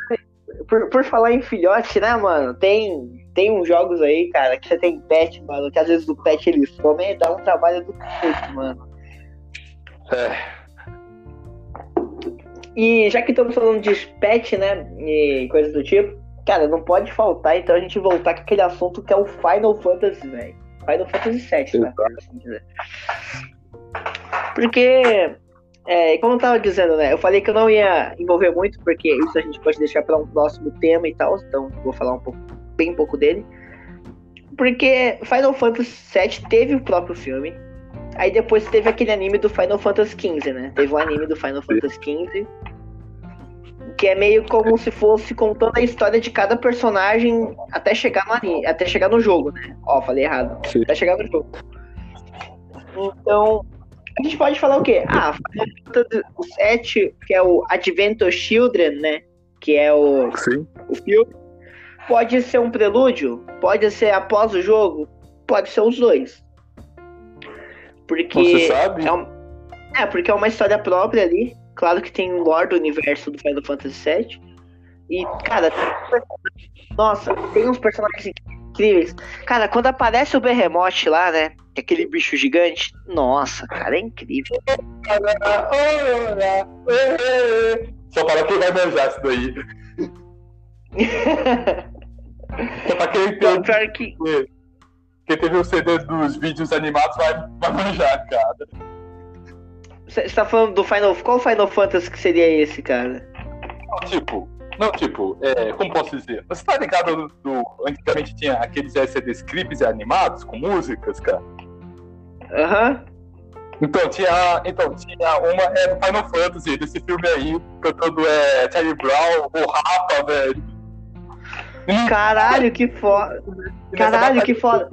por, por, falar em filhote, né, mano? Tem, tem uns jogos aí, cara, que você tem pet, mano, que às vezes o pet ele some e dá um trabalho do cacete, mano. É. E já que estamos falando de pet, né? E coisas do tipo, cara, não pode faltar então a gente voltar com aquele assunto que é o Final Fantasy, velho. Final Fantasy VII, né? Assim. Porque É, como eu tava dizendo, né? Eu falei que eu não ia envolver muito, porque isso a gente pode deixar para um próximo tema e tal, então vou falar um pouco, bem pouco dele. Porque Final Fantasy VII teve o próprio filme. Aí depois teve aquele anime do Final Fantasy XV, né? Teve um anime do Final Fantasy XV. Que é meio como se fosse contando a história de cada personagem até chegar no anime, até chegar no jogo, né? Ó, falei errado. Sim. Até chegar no jogo. Então, a gente pode falar o quê? Ah, Final Fantasy VII, que é o Adventure Children, né? Que é o, Sim. o filme. Pode ser um prelúdio, pode ser após o jogo, pode ser os dois. Porque Você sabe? é, um- é, porque é uma história própria ali. Claro que tem um lore do universo do Final Fantasy VII. E, cara, tem uns personagens- nossa, tem uns personagens incríveis. Cara, quando aparece o Behemoth lá, né? é Aquele bicho gigante. Nossa, cara, é incrível. Só para quem vai manjar isso daí. Só pra quem teve, pior que. Quem teve o CD dos vídeos animados vai, vai manjar, cara. Você tá falando do Final. Qual Final Fantasy que seria esse, cara? Não, tipo, não, tipo, é, como posso dizer? Você tá ligado do, do- Antigamente tinha aqueles LCDs clipes animados com músicas, cara. Aham. Então tinha, então, tinha uma é do Final Fantasy, desse filme aí, cantando é, Charlie Brown, o Rafa, velho. Caralho, que foda. Caralho, que foda.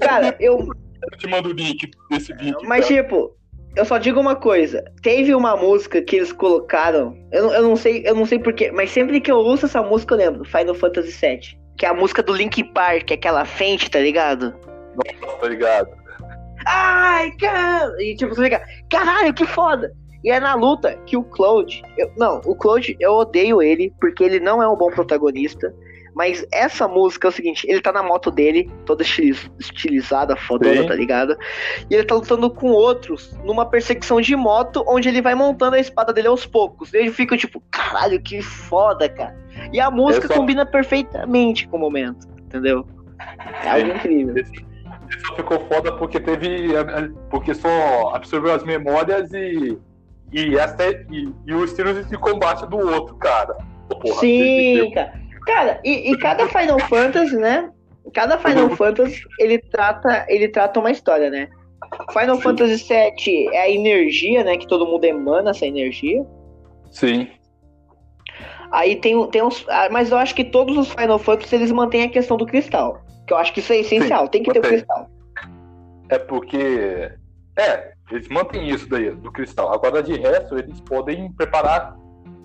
Cara, eu. eu te mando o link desse vídeo. Mas, cara. tipo, eu só digo uma coisa. Teve uma música que eles colocaram. Eu, não- eu não sei, eu não sei porquê, mas sempre que eu ouço essa música eu lembro. Final Fantasy VII. Que é a música do Linkin Park, aquela frente, tá ligado? tá ligado? Ai, cara! E tipo, você fica, caralho, que foda! E é na luta que o Cloud. eu- não, o Cloud, eu odeio ele, porque ele não é um bom protagonista. Mas essa música é o seguinte: ele tá na moto dele, toda estiliz- estilizada, fodona, tá ligado? E ele tá lutando com outros numa perseguição de moto, onde ele vai montando a espada dele aos poucos. E eu fico tipo, caralho, que foda, cara. E a música só- combina perfeitamente com o momento, entendeu? É algo Sim. incrível. Esse só ficou foda porque teve. Porque só absorveu as memórias e. E, essa, e, e o estilo de combate do outro, cara. Porra, Sim, cara. Cara, e, e cada Final Fantasy, né? Cada Final Fantasy, ele trata, ele trata uma história, né? Final Sim. Fantasy VII é a energia, né? Que todo mundo emana essa energia. Sim. Aí tem, tem uns. ah, Mas eu acho que todos os Final Fantasy eles mantêm a questão do cristal. Que eu acho que isso é essencial. Sim, tem que ter o cristal. É porque. É, eles mantêm isso daí, do cristal. Agora, de resto, eles podem preparar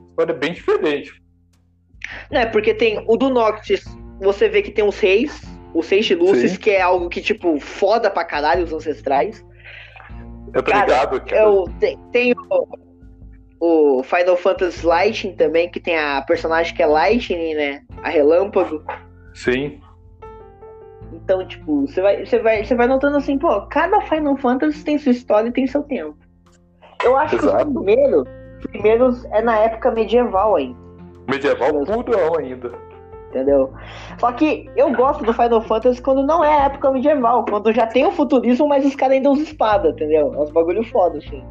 história bem diferente. Né? Porque tem o do Noctis, você vê que tem os reis, os reis de Lucis, Sim. que é algo que, tipo, foda pra caralho os ancestrais. Eu tô Cara, ligado que. Eu, tem, tem o, o Final Fantasy Lightning também, que tem a personagem que é Lightning, né? A Relâmpago. Sim. Então, tipo, você vai, você vai, você vai notando assim, pô, cada Final Fantasy tem sua história e tem seu tempo. Eu acho que Exato. os primeiros, primeiros é na época medieval ainda, Medieval purão ainda. entendeu? Só que eu gosto do Final Fantasy quando não é a época medieval, quando já tem o futurismo, mas os caras ainda usam espada, entendeu? É uns bagulho foda, assim.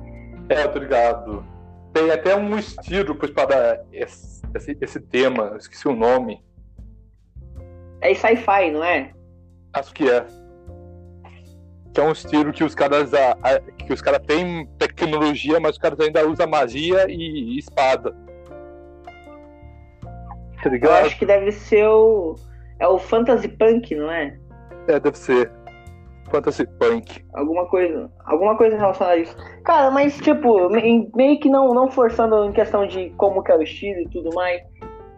É, ligado. Tem até um estilo pra espada esse, esse, esse tema, eu esqueci o nome. É sci-fi, não é? Acho que é. Que é um estilo que os caras que os caras têm tecnologia, mas os caras ainda usam magia e espada. Tá Eu ligado? acho que deve ser o. É o Fantasy Punk, não é? É, deve ser. Fantasy Punk. Alguma coisa. Alguma coisa relacionada a isso. Cara, mas tipo, me- meio que não, não forçando em questão de como que é o estilo e tudo mais.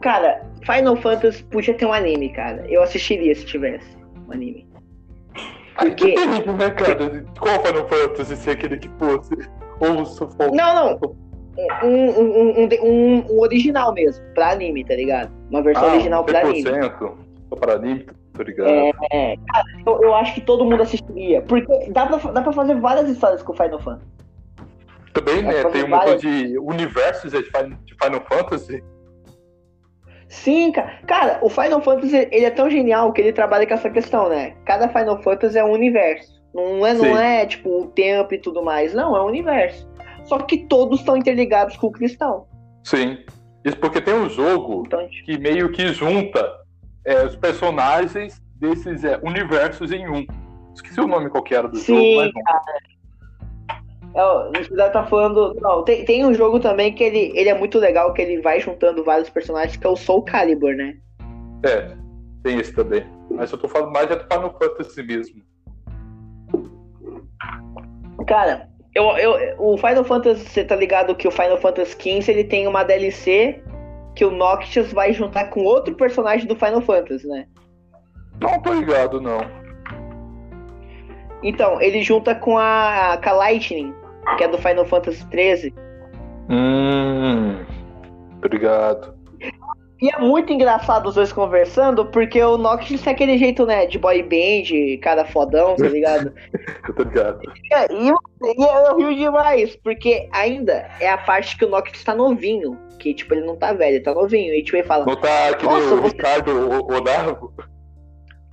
Cara, Final Fantasy podia ter um anime, cara. Eu assistiria se tivesse um anime. Porque- terrível, né, cara? Qual Final Fantasy se aquele que fosse? Ou for. Não, não. Um, um, um, um, original mesmo, pra anime, tá ligado? Uma versão Ah, original pra anime. 100%. Só para anime, tô ligado. É, cara, eu, eu acho que todo mundo assistiria. Porque dá pra, dá pra fazer várias histórias com Final Fantasy. Também, né? fazer Tem um montão várias- de universos de Fin- de Final Fantasy. Sim, cara. Cara, o Final Fantasy ele é tão genial que ele trabalha com essa questão, né? Cada Final Fantasy é um universo. Não é, Sim. não é tipo um tempo e tudo mais. Não, é um universo. só que todos estão interligados com o Cristal. Sim. Isso porque tem um jogo Então, tipo, que meio que junta é, os personagens desses é, universos em um. Esqueci o nome qual que era do Sim, jogo, mas não. É, você deve tá falando. Não, tem, tem um jogo também que ele, ele é muito legal, que ele vai juntando vários personagens, que é o Soul Calibur, né? É, tem esse também. Mas eu tô falando mais é do Final Fantasy mesmo. Cara, eu, eu, o Final Fantasy, você tá ligado que o Final Fantasy XV ele tem uma DLC que o Noctis vai juntar com outro personagem do Final Fantasy, né? Não tô ligado, não. Então, ele junta com a, com a Lightning, que é do Final Fantasy XIII. Hum. Obrigado. E é muito engraçado os dois conversando, porque o Noctis tem aquele jeito, né, de boy band, cara fodão, tá ligado? Eu tô ligado. E, e eu rio demais, porque ainda é a parte que o Noctis tá novinho. Que, tipo, ele não tá velho, ele tá novinho. E, tipo, ele fala, Não tá Nossa, o você- Ricardo O- Odarvo?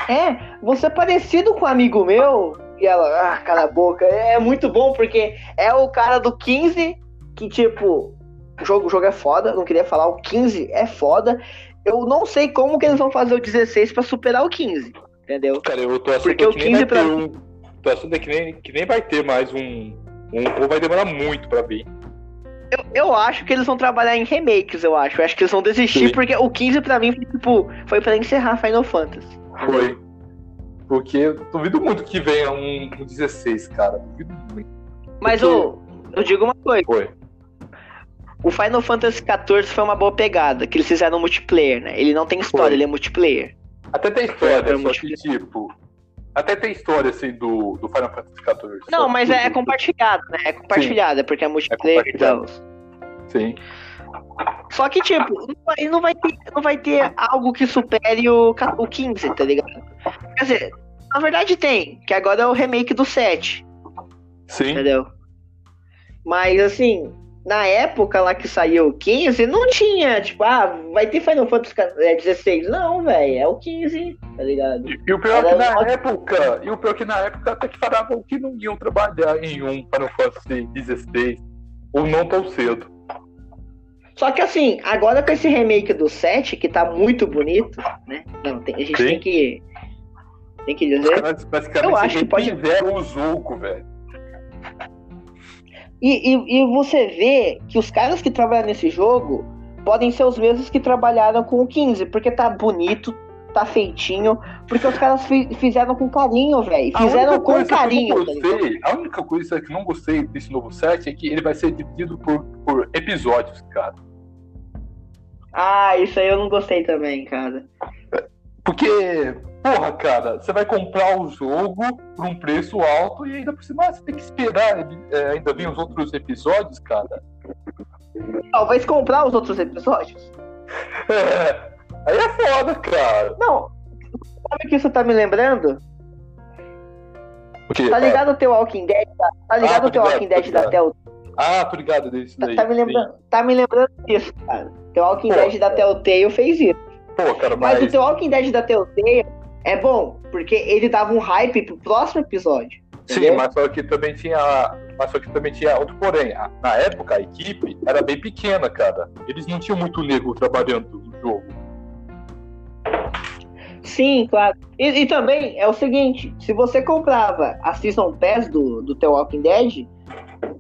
é, você é parecido com um amigo meu? E ela, ah, cala a boca. É muito bom, porque é o cara do 15 que, tipo, o jogo, o jogo é foda, não queria falar, o 15 é foda. Eu não sei como que eles vão fazer o 16 pra superar o 15, entendeu? Cara, eu tô achando Porque o que nem 15 vai pra ter um. Tô achando que nem, que nem vai ter mais um, um. Ou vai demorar muito pra vir. Eu, eu acho que eles vão trabalhar em remakes, eu acho. Eu acho que eles vão desistir, Sim. porque o 15 pra mim foi, tipo, foi pra encerrar Final Fantasy. Foi. Porque eu duvido muito que venha um, um 16, cara. Duvido muito. Mas Porque- ô, eu digo uma coisa. Foi. O Final Fantasy XIV foi uma boa pegada, que eles fizeram multiplayer, né? Ele não tem história, Foi. ele é multiplayer. Até tem história, Foi, foi só que, tipo. Até tem história, assim, do, do Final Fantasy XIV. Não, mas é, é compartilhado, né? É compartilhado, é porque é multiplayer e compartilhado. tal. Sim. Só que, tipo, não vai- ele não vai ter, não vai ter algo que supere o, o 15, tá ligado? Quer dizer, na verdade tem, que agora é o remake do 7. Sim. entendeu? Mas assim, na época lá que saiu o 15, não tinha, tipo, ah, vai ter Final Fantasy é, 16. Não, velho, é o 15, tá ligado? E, e o pior é que Era na ótimo. época, e o pior é que na época até que falavam que não iam trabalhar em um Final Fantasy 16. Ou não tão cedo. Só que assim, agora com esse remake do 7, que tá muito bonito, né? Não, tem- a gente Sim. tem que. Tem que dizer. Eu acho que pode- o jogo, velho. E, e, e você vê que os caras que trabalham nesse jogo podem ser os mesmos que trabalharam com o 15, porque tá bonito, tá feitinho, porque os caras fi- fizeram com carinho, velho. Fizeram com carinho. Que eu tá gostei, a única coisa que eu não gostei desse novo set é que ele vai ser dividido por, por episódios, cara. Ah, isso aí eu não gostei também, cara. Porque, porra, cara, você vai comprar o jogo por um preço alto e ainda por cima você tem que esperar é, ainda vir os outros episódios, cara. Talvez comprar os outros episódios. É, aí é foda, cara. Não. Sabe o que isso tá me lembrando? Porque, Tá ligado o teu Walking Dead? Tá, tá ligado Ah, o teu Walking Dead da ligado. Telltale? Ah, tô ligado desse Tá, daí. tá me lembrando, tá me lembrando disso, cara. Teu Walking Pô. Dead da Telltale fez isso. Pô, cara, Mas mas. o The Walking Dead da Telltale é bom, porque ele dava um hype pro próximo episódio. Sim, mas só que também tinha. Mas só que também tinha outro porém. Na época, a equipe era bem pequena, cara. Eles não tinham muito nego trabalhando no jogo. Sim, claro. E, e também é o seguinte: se você comprava a Season Pass do, do The Walking Dead,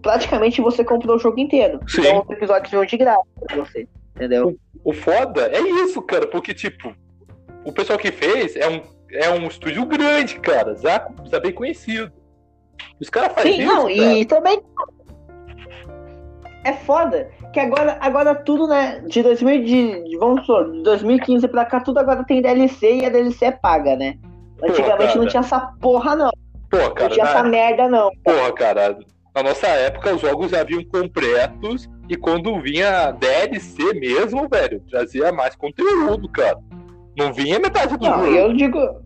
praticamente você comprou o jogo inteiro. Sim. Então os episódios vinham de graça pra você. Entendeu? O foda é isso, cara, porque, tipo, o pessoal que fez é um, é um estúdio grande, cara, já, já bem conhecido. Os caras fazem Sim, isso, não, cara. e também. É foda que agora, agora tudo, né? De 2000, de, vamos supor, de 2015 pra cá, tudo agora tem DLC e a DLC é paga, né? Antigamente cara. não tinha essa porra, não. Pô, Não cara, tinha essa merda, não. porra, cara, na nossa época os jogos já vinham completos e quando vinha DLC mesmo, velho, trazia mais conteúdo, cara. Não vinha metade do Não, jogo. eu digo.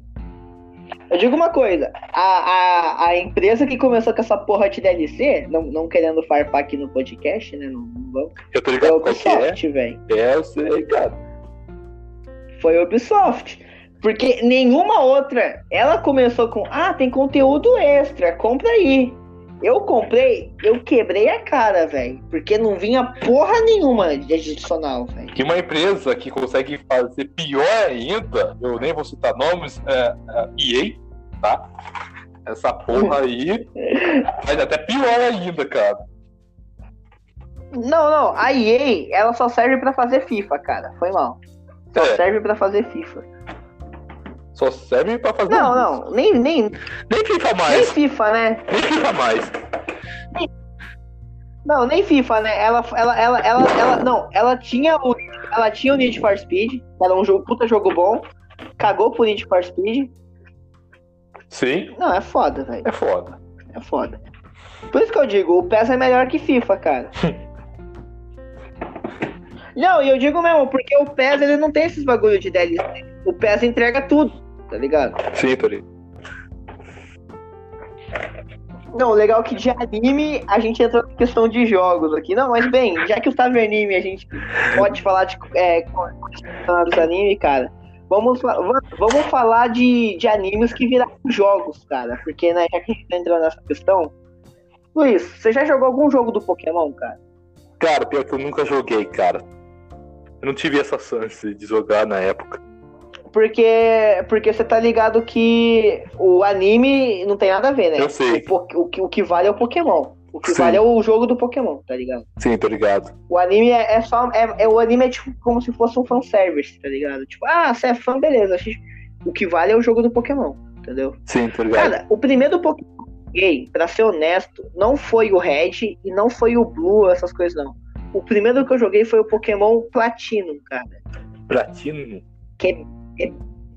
Eu digo uma coisa, a, a, a empresa que começou com essa porra de DLC, não, não querendo farpar aqui no podcast, né? Não, não vamos. Eu tô Foi ligado que é. Ubisoft, velho. É, eu sei, cara. Foi a Ubisoft. Porque nenhuma outra. Ela começou com, ah, tem conteúdo extra, compra aí. Eu comprei, eu quebrei a cara, velho. Porque não vinha porra nenhuma de adicional, velho. Que uma empresa que consegue fazer pior ainda, eu nem vou citar nomes, é, é EA, tá? Essa porra aí faz até pior ainda, cara. Não, não, a EA, ela só serve pra fazer FIFA, cara. Foi mal. Só É. serve pra fazer FIFA. Só serve pra fazer. Não, isso. não, nem, nem, Nem FIFA nem mais. FIFA, né? Nem FIFA mais. Não, nem FIFA, né? Ela, ela, ela, ela, ela, não, ela tinha o, ela tinha o Need for Speed, era um jogo, puta jogo bom, cagou pro Need for Speed. Sim, Não, é foda, velho, é foda. é foda. Por isso que eu digo, o PES é melhor que FIFA, cara. não, e eu digo mesmo, porque o PES ele não tem esses bagulho de DLC. O PES entrega tudo, tá ligado? Sim, Tori. Não, o legal é que de anime a gente entra na questão de jogos aqui. Não, mas bem, já que o Tavernime a gente pode falar de é, dos anime, cara, vamos, vamos falar de, de animes que viraram jogos, cara. Porque, né, já que a gente tá entrando nessa questão. Luiz, você já jogou algum jogo do Pokémon, cara? Cara, pior que eu nunca joguei, cara. Eu não tive essa chance de jogar na época. Porque, porque você tá ligado que o anime não tem nada a ver, né? Eu sei. O, o que, o que vale é o Pokémon. O que Sim. vale é o jogo do Pokémon, tá ligado? Sim, tô ligado. O anime é, é só. É, é- o anime é tipo como se fosse um fanservice, tá ligado? Tipo, ah, você é fã, beleza. O que vale é o jogo do Pokémon, entendeu? Sim, tô ligado. Cara, o primeiro Pokémon que eu joguei, pra ser honesto, não foi o Red e não foi o Blue, essas coisas não. O primeiro que eu joguei foi o Pokémon Platinum, cara. Platino. Que é,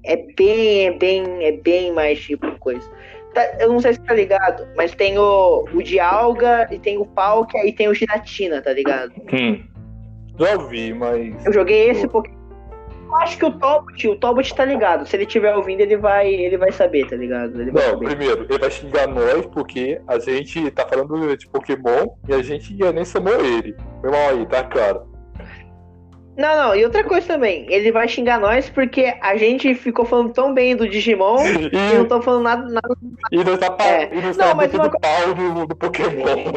é, bem, é bem, é bem mais tipo coisa. Tá, eu não sei se tá ligado, mas tem o, o de Alga e tem o Palkia e tem o Giratina, tá ligado? Hum. Já ouvi, mas. Eu joguei esse Pokémon. Eu acho que o Tobut, o Tobut tá ligado. Se ele estiver ouvindo, ele vai, ele vai saber, tá ligado? Ele vai Não, primeiro, ele vai xingar nós porque a gente tá falando de Pokémon e a gente nem chamou ele. Foi mal aí, tá, cara? Não, não, e outra coisa também, ele vai xingar nós porque a gente ficou falando tão bem do Digimon e não tô falando nada, nada. e nós tá, pa- É. e Não, tá mas uma pau no, no Pokémon.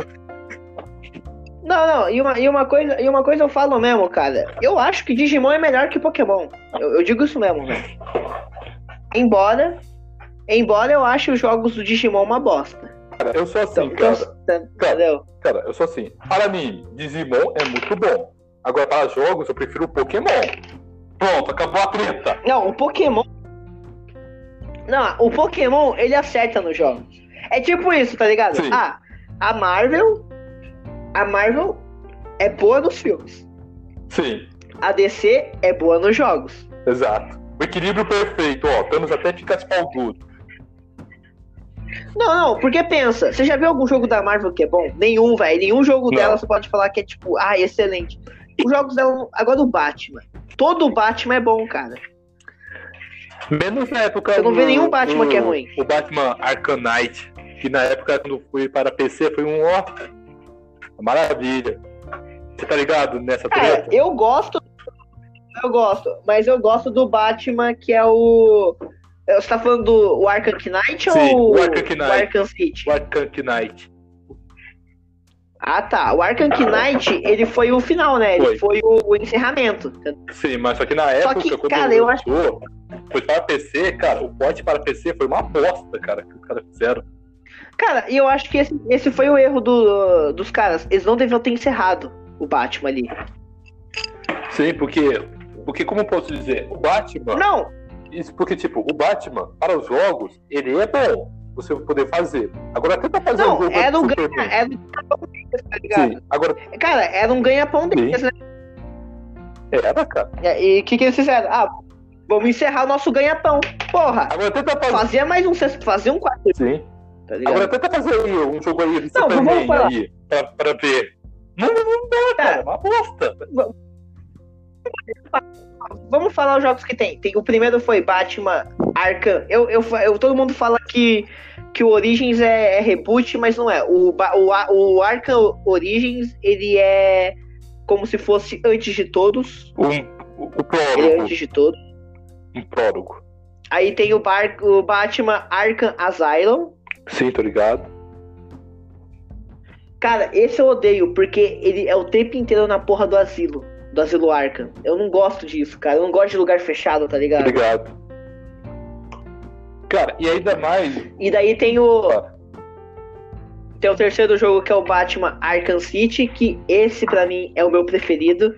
Não, não, e uma, e uma coisa, e uma coisa eu falo mesmo, cara. Eu acho que Digimon é melhor que Pokémon. Eu, eu digo isso mesmo, velho. Embora, embora eu ache os jogos do Digimon uma bosta. Cara, eu sou assim, Então, cara. então, entendeu? Cara, eu sou assim. Para mim, Digimon é muito bom. Agora, para jogos, eu prefiro o Pokémon. Pronto, acabou a treta. Não, o Pokémon. Não, o Pokémon, ele acerta nos jogos. É tipo isso, tá ligado? Sim. Ah, a Marvel. A Marvel é boa nos filmes. Sim, A DC é boa nos jogos. exato. O equilíbrio perfeito, ó. Thanos até fica duro. Não, não, porque pensa, você já viu algum jogo da Marvel que é bom? Nenhum, velho. Nenhum jogo Não. dela você pode falar que é tipo, ah, excelente. Os jogos dela. Agora o Batman. Todo Batman é bom, cara. Menos na época. Você não do- nenhum Batman do- que é ruim. O Batman Knight, que na época, quando foi para PC, foi um ó. Maravilha. Você tá ligado nessa treta? eu gosto. Eu gosto, mas eu gosto do Batman que é o. Você tá falando do Arkham Knight Sim, ou o Arkham Knight. o Arkham City? O Arkham Knight. Ah tá, o Arkham Knight, ele foi o final, né? Ele foi, o, o encerramento. Sim, mas só que na época, que, quando cara, eu acho- foi para PC, cara, o porte para PC foi uma bosta, cara, que os caras fizeram. Cara, e eu acho que esse, esse foi o erro do- dos caras. Eles não deviam ter encerrado o Batman ali. Sim, porque, porque como eu posso dizer, o Batman, Não, isso porque, tipo, o Batman, para os jogos, ele é bom, você poder fazer. Agora tenta fazer um não, jogo era um ganha, era um ganha-pão deles, tá ligado? Sim, agora Cara, era um ganha-pão deles, né? era, cara. E o que, que eles fizeram? Ah, vamos encerrar o nosso ganha-pão. Porra, Agora tenta fazer. fazia mais um sexto, fazia um quarto, Sim. tá? Agora tenta fazer aí um jogo aí de Não, Superman vamos falar. aí, pra, pra ver. Não, não, não dá, cara, Cara, é uma bosta. Vamos falar os jogos que tem. tem o primeiro foi Batman Arkham. Eu, eu, eu, todo mundo fala que, que o Origins é, é reboot, mas não é. O, o, o Arkham Origins, ele é como se fosse antes de todos. Um, o, o Ele é prólogo. antes de todos. Um prólogo. Aí tem o, Bar, o Batman Arkham Asylum. Sim, tô ligado. Cara, esse eu odeio, porque ele é o tempo inteiro na porra do asilo. Do asilo Arkham. Eu não gosto disso, cara. Eu não gosto de lugar fechado, tá ligado? Obrigado. Cara, e ainda mais. E daí tem o. Tem o terceiro jogo que é o Batman Arkham City, que esse pra mim é o meu preferido.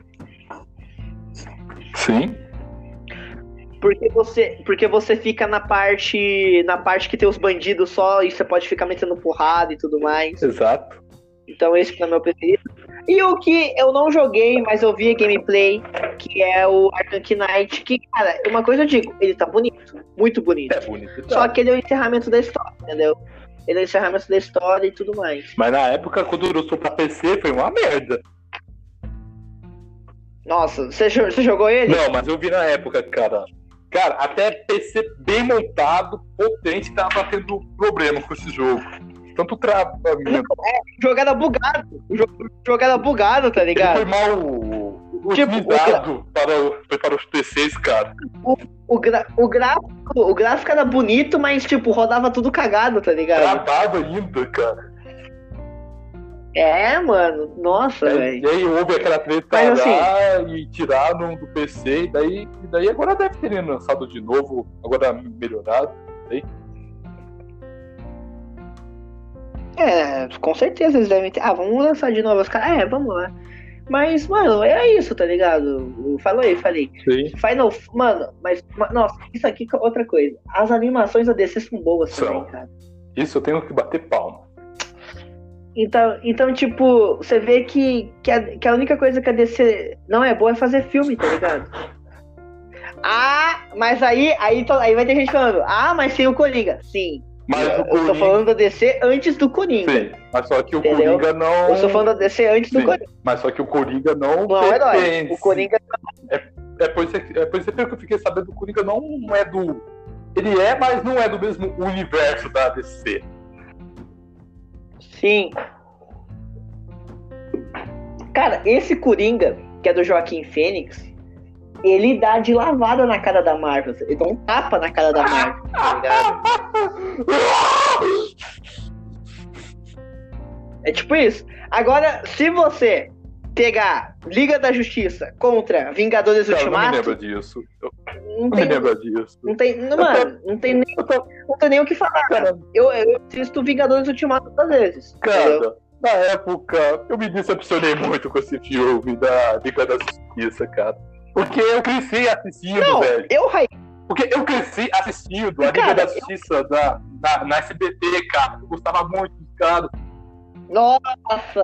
Sim. Porque você, porque você fica na parte na parte que tem os bandidos só e você pode ficar metendo porrada e tudo mais. Exato. Então esse é o meu preferido. E o que eu não joguei, mas eu vi a gameplay, que é o Arkham Knight, que, cara, uma coisa eu digo, ele tá bonito, muito bonito. É bonito. tá? Só que ele é o encerramento da história, entendeu? Ele é o encerramento da história e tudo mais. Mas na época, quando lançou pra PC, foi uma merda. Nossa, você, você jogou ele? Não, mas eu vi na época, cara. Cara, até PC bem montado, potente, tava tendo problema com esse jogo. Tanto travamento. Jogada bugado. O jogo- Jogada bugado, tá Ele ligado? foi mal Tipo, otimizado para, o- para os PCs, cara. O, gra- o, gráfico, o gráfico era bonito, mas, tipo, rodava tudo cagado, tá ligado? Travado ainda, cara. É, mano. Nossa, Aí- velho. E aí houve aquela treta Mas, assim- lá e tiraram do PC, e daí, e daí agora deve ter lançado de novo, agora melhorado. É, com certeza eles devem ter. Ah, vamos lançar de novo os caras. É, vamos lá. Mas, mano, é isso, tá ligado? Falou aí, falei. Sim. Final. Mano, mas. ma- Nossa, isso aqui é outra coisa. As animações da DC são boas São. também, cara. Isso eu tenho que bater palma. Então, então tipo, você vê que, que, a, que a única coisa que a DC não é boa é fazer filme, tá ligado? Ah, mas aí, aí, aí vai ter gente falando, ah, mas tem o Coringa. Sim, Mas eu tô Coringa. falando da DC antes do Coringa. Sim, mas só que o Entendeu? Coringa não. Eu estou falando da DC antes do Sim, Coringa. Mas só que o Coringa não. Não é herói. O Coringa. É por, isso, é por isso que eu fiquei sabendo que o Coringa não é do. Ele é, mas não é do mesmo universo da DC. Sim. Cara, esse Coringa, que é do Joaquim Fênix, ele dá de lavada na cara da Marvel. Ele dá um tapa na cara da Marvel, tá ligado? É tipo isso. Agora, se você pegar Liga da Justiça contra Vingadores Cara, eu não me Ultimato, lembro disso. Eu não não me tem, lembro disso. não tem, não, mano, não tem nem, não tem nem o que falar. Cara, Eu, eu assisto Vingadores Ultimato às vezes. entendeu? cara, na época, eu me decepcionei muito com esse filme da Liga da Justiça, cara. Porque eu cresci assistindo, Não, velho. eu. Porque eu cresci assistindo a Liga da eu- Justiça da, na, SBT, cara. Eu gostava muito, cara. Nossa!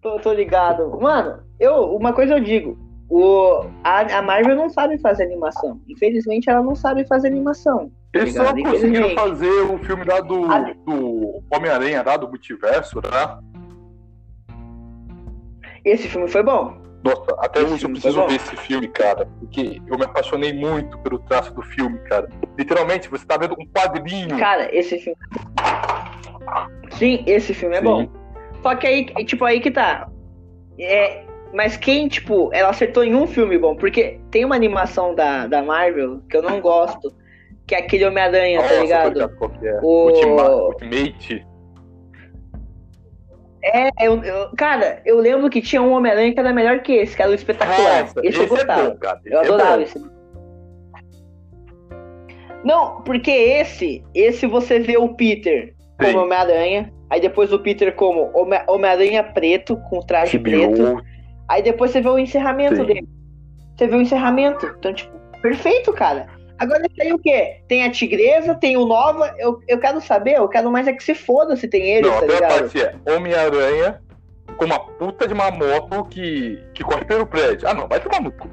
Tô, tô ligado. Mano, eu, uma coisa eu digo. O, a, a Marvel não sabe fazer animação. Infelizmente, ela não sabe fazer animação. Eles só conseguiram fazer o filme lá do, Ah, do Homem-Aranha, lá do multiverso, né? Esse filme foi bom. Nossa, até hoje eu preciso bom. ver esse filme, cara. Porque eu me apaixonei muito pelo traço do filme, cara. Literalmente, você tá vendo um quadrinho. Cara, esse filme. Sim, esse filme é Sim. bom. Só que aí, tipo, aí que tá. É, mas quem, tipo, ela acertou em um filme bom, porque tem uma animação da, da Marvel que eu não gosto, que é aquele Homem-Aranha, tá ligado? é. O- Ultima- Ultimate. É, eu, eu- cara, eu lembro que tinha um Homem-Aranha que era melhor que esse, que era o espetacular. Nossa, esse eu esse é gostava. bom, cara. Eu é adorava bom. esse. Não, porque esse, esse você vê o Peter como Sim. Homem-Aranha, aí depois o Peter como Home- Homem-Aranha preto, com traje preto, aí depois você vê o encerramento Sim. dele. Você vê o encerramento. Então, tipo, perfeito, cara. Agora tem o quê? Tem a Tigresa, tem o Nova. Eu, eu quero saber, eu quero mais é que se foda se tem ele, Não, tá a parte é Homem-Aranha com uma puta de uma moto que, que corre pelo prédio. Ah, não, vai tomar no cu.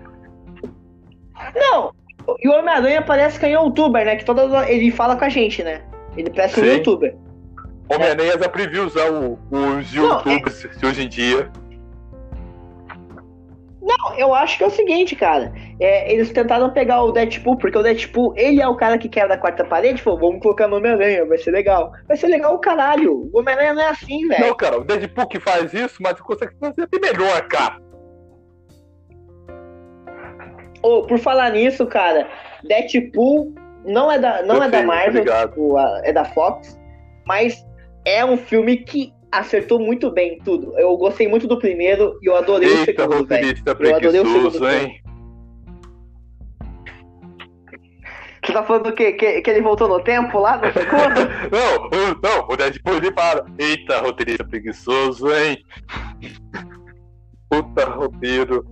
Não, e o Homem-Aranha parece que é um youtuber, né? Que toda ele fala com a gente, né? Ele parece um Sim. youtuber. Homem-Aranha já previu usar o- os Não, youtubers de hoje em dia. Não, eu acho que é o seguinte, cara. É, eles tentaram pegar o Deadpool, porque o Deadpool, ele é o cara que quebra a quarta parede. Falou, vamos colocar no Homem-Aranha, vai ser legal. Vai ser legal o caralho. O Homem-Aranha não é assim, velho. Não, cara, o Deadpool que faz isso, mas consegue fazer até melhor, cara. Ô, por falar nisso, cara, Deadpool não é da, não Eu é da sei, Marvel, obrigado. tipo, é da Fox, mas é um filme que acertou muito bem tudo. Eu gostei muito do primeiro e eu adorei o Eita, segundo, velho. Eu adorei o segundo hein? Você tá falando do quê? Que, que ele voltou no tempo lá no segundo? Não, não, o Deadpool ele para. Eita, roteirista preguiçoso, hein? Puta roteiro.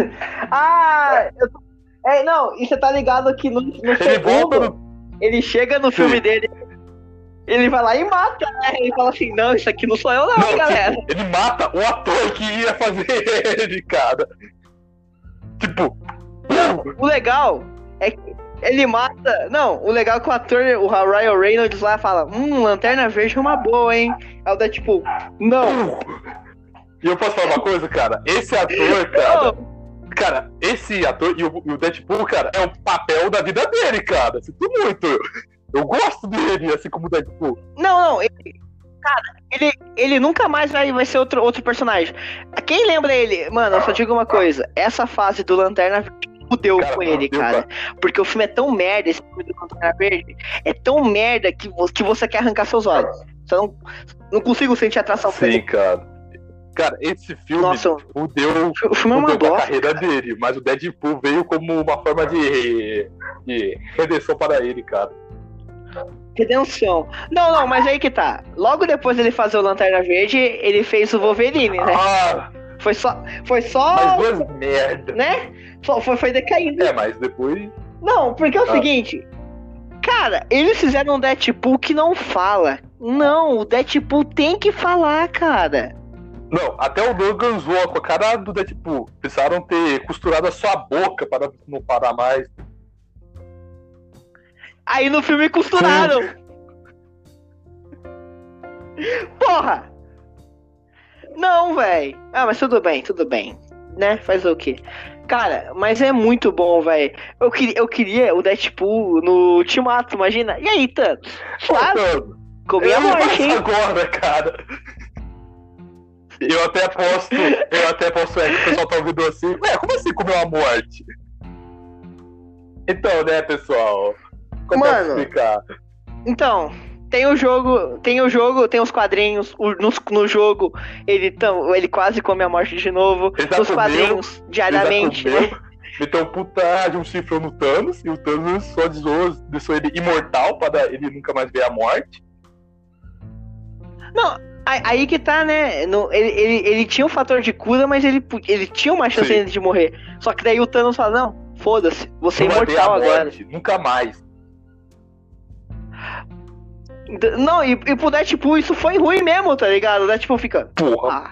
ah! eu É, não, e você tá ligado que no, no Ele volta segundo, no. ele chega no filme Sim. dele, ele vai lá e mata, né? Ele fala assim, não, isso aqui não sou eu não, Não, galera. tipo, ele mata o ator que ia fazer ele, cara. Tipo. O legal é que ele mata. Não, o legal é que o ator, o Ryan Reynolds lá fala: Hum, Lanterna Verde é uma boa, hein? Aí o Deadpool, não. E eu posso falar uma coisa, cara? Esse ator, cara. Não, Cara, esse ator e o, e o Deadpool, cara, é o papel da vida dele, cara. Sinto muito. Eu gosto dele, assim como o Deadpool. não, não, ele, cara, ele, ele nunca mais vai, vai ser outro, outro personagem. Quem lembra ele? Mano, eu só digo uma coisa: essa fase do Lanterna Verde fudeu Cara, com ele, cara. Porque o filme é tão merda, esse filme do Lanterna Verde é tão merda que, que você quer arrancar seus olhos. Você não, não consigo sentir atração Sim, ele. cara. Cara, esse filme Nossa, fudeu, o filme é uma com a bosta. carreira dele, mas o Deadpool veio como uma forma de, de redenção para ele, cara. Redenção. Não, não, mas aí que tá. Logo depois dele fazer o Lanterna Verde, ele fez o Wolverine, né? Ah, Foi só. Foi mas só. duas merda. Né? Foi, foi decaindo. É, mas depois. Não, porque é o Ah. seguinte. Cara, eles fizeram um Deadpool que não fala. Não, o Deadpool tem que falar, cara. Não, até o Logan zoou com a cara do Deadpool. Precisaram ter costurado a sua boca para não parar mais. Aí no filme costuraram. Porra! Não, véi. Ah, mas tudo bem, tudo bem. Né? Faz o quê? Cara, mas é muito bom, velho. Eu queria, eu queria o Deadpool no Ultimato, imagina. E aí, Thanos? Mano, comi a morte, hein? agora, cara. Eu até posso, eu até posso, é, que o pessoal tá ouvindo assim, ué, como assim comeu a morte? Então, né, pessoal? Como é que Mano, explicar? Então, tem o jogo, tem o jogo, tem os quadrinhos. o- no, no jogo, ele, tão, ele quase come a morte de novo. Ele já Nos quadrinhos, Ele diariamente. já né? um puta de um chifrão no Thanos, e o Thanos só desou, deixou ele imortal para ele nunca mais ver a morte. Não, aí, que tá, né? No, ele, ele, ele tinha um fator de cura, mas ele, ele tinha uma chance Sim. de morrer. Só que daí o Thanos fala, não, foda-se, você é imortal agora. nunca mais. Não, e, e pro Deadpool isso foi ruim mesmo, tá ligado? O Deadpool fica, Porra. ah,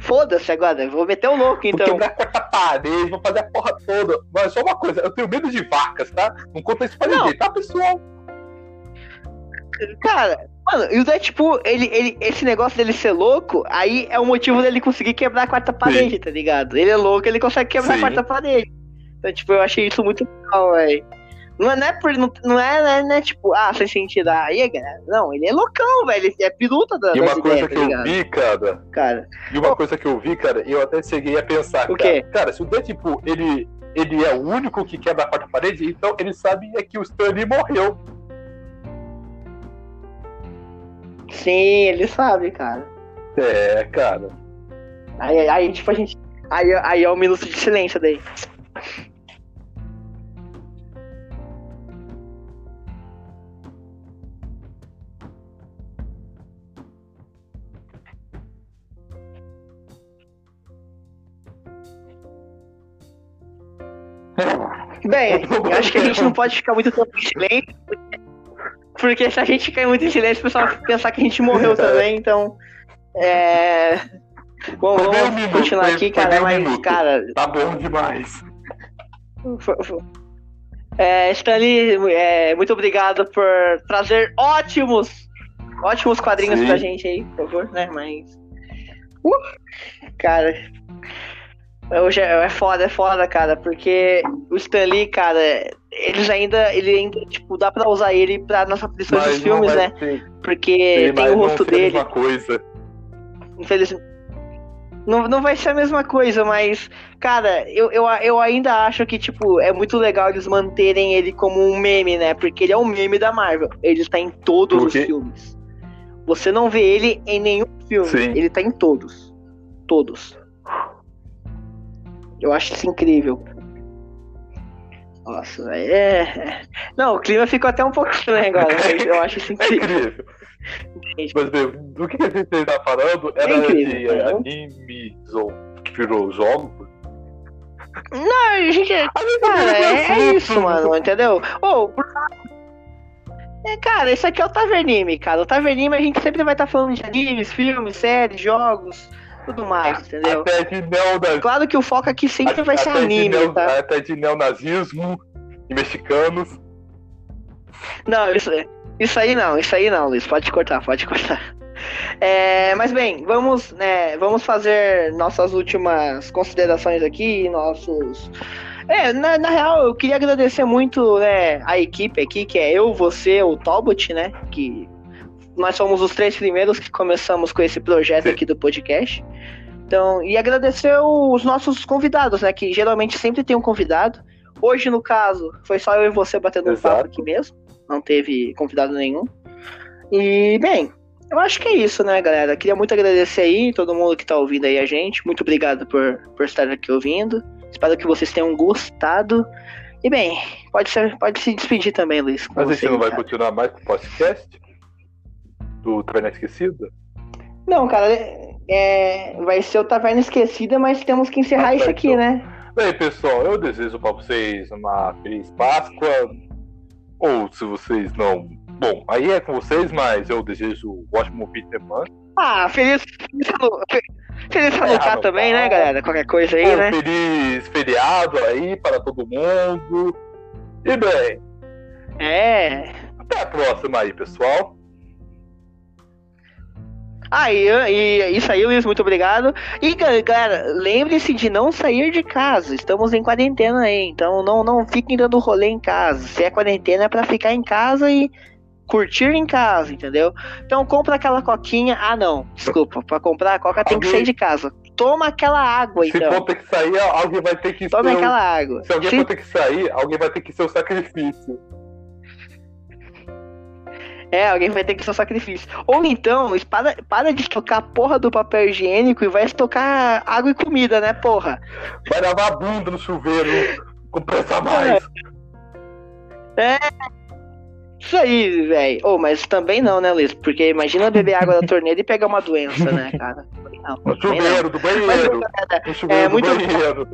foda-se agora, eu vou meter o louco Vou então. quebrar a quarta parede, vou fazer a porra toda. Mas só uma coisa, eu tenho medo de vacas, tá? Não conta isso pra ninguém, tá, pessoal? Cara, mano, e o Deadpool, ele, ele, esse negócio dele ser louco, aí é o motivo dele conseguir quebrar a quarta parede, tá ligado? Ele é louco, ele consegue quebrar Sim. a quarta parede. Então, tipo, eu achei isso muito legal, velho. Não é, não é, por, não, não é, não é, não é, tipo, ah, sem sentido, aí, galera. Não, ele é loucão, velho. Ele é piruta da, E uma coisa ideias, que tá eu vi, cara, Cara, e uma coisa que eu vi, cara, eu até cheguei a pensar, O cara. quê? Cara, se o Deadpool, ele, ele é o único que quebra a quarta parede, então ele sabe é que o Stanley morreu. sim, ele sabe, cara. É, cara. Aí, aí tipo, a gente. Aí, aí é um minuto de silêncio daí. Bem, acho que a gente não pode ficar muito tempo em silêncio. porque- se a gente ficar muito em silêncio, o pessoal vai pensar que a gente morreu também, então. É. Bom, Foi vamos minuto, continuar foi- aqui, foi cara, meio mas, minuto. cara, Tá bom demais. Fo- fo- É, Stanley, é, muito obrigado por trazer ótimos, ótimos quadrinhos Sim. pra gente aí, por favor, né? Mas. Uh, cara. Hoje é, é foda, é foda, cara, porque o Stanley, cara, eles ainda. Ele ainda, tipo, dá pra usar ele pra nas aparições dos não filmes, né? Porque ele tem o não rosto dele. mesma coisa. Infelizmente. Não, não vai ser a mesma coisa, mas, cara, eu, eu, eu ainda acho que, tipo, é muito legal eles manterem ele como um meme, né? Porque ele é um meme da Marvel. Ele está em todos os filmes. Você não vê ele em nenhum filme. Sim. Ele tá em todos. Todos. Eu acho isso incrível. Nossa, é. é. Não, o clima ficou até um pouco estranho agora, mas eu acho isso É incrível. incrível. Mas, bem, do que a gente tá falando era É incrível, de né? animes ou que virou jogo. Não, gente. Cara, é, é isso, mano, entendeu? Ô, por... É, cara, isso aqui é o Tavernime, cara. O Tavernime a gente sempre vai estar falando de animes, filmes, séries, jogos, tudo mais, entendeu? Até de neonazismo. Claro que o foco aqui sempre vai ser anime, neo- tá? Até de neonazismo e mexicanos. Não, isso, isso aí não, isso aí não, Luiz. Pode cortar, pode cortar. É, mas bem, vamos, né, vamos fazer nossas últimas considerações aqui, nossos. É, na, na real, eu queria agradecer muito né, a equipe aqui, que é eu, você, o Talbot, né? Que nós somos os três primeiros que começamos com esse projeto aqui do podcast. Então, e agradecer os nossos convidados, né? Que geralmente sempre tem um convidado. Hoje, no caso, foi só eu e você batendo um Exato. papo aqui mesmo. Não teve convidado nenhum. E, bem, eu acho que é isso, né, galera? Queria muito agradecer aí todo mundo que tá ouvindo aí a gente. Muito obrigado por, por estar aqui ouvindo. Espero que vocês tenham gostado. E, bem, pode, ser, pode se despedir também, Luiz. Mas você, não vai cara. continuar mais com o podcast? Do Taverna Esquecida? Não, cara, é, vai ser o Taverna Esquecida, mas temos que encerrar Ah, tá, isso aqui, então. né? Bem, pessoal, eu desejo pra vocês uma feliz Páscoa. Ou se vocês não. Bom, aí é com vocês, mas eu desejo um ótimo fim de semana. Ah, feliz, feliz, Hanukkah Hanukkah. também, né, galera? Qualquer coisa aí, um né? feliz feriado aí para todo mundo. E bem, É. até a próxima aí, pessoal. Ah, e, isso aí, Luiz, muito obrigado. E, ga- galera, lembre-se de não sair de casa. Estamos em quarentena aí, então não, não fiquem dando rolê em casa. Se é quarentena, é pra ficar em casa e curtir em casa, entendeu? Então compra aquela coquinha. Ah, não, desculpa. Pra comprar a coca tem que sair de casa. Toma aquela água, Se então. for ter que sair, alguém vai ter que Toma ser. aquela água. Se alguém Se- for ter que sair, alguém vai ter que ser o sacrifício. É, alguém vai ter que ser um sacrifício. Ou então, para, para de estocar a porra do papel higiênico e vai estocar água e comida, né, porra? Vai lavar a bunda no chuveiro com pressa a mais. Isso aí, velho. Oh, mas também não, né, Luiz? Porque imagina beber água da torneira e pegar uma doença, né, cara? Não. No também não. chuveiro do Mas, banheiro. galera, No chuveiro é, do muito- banheiro.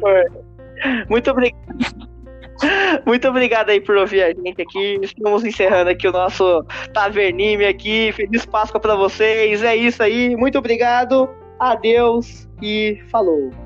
muito obrigado. Muito obrigado aí por ouvir a gente aqui. Estamos encerrando aqui o nosso Tavernime aqui. Feliz Páscoa pra vocês. É isso aí. Muito obrigado. Adeus e falou.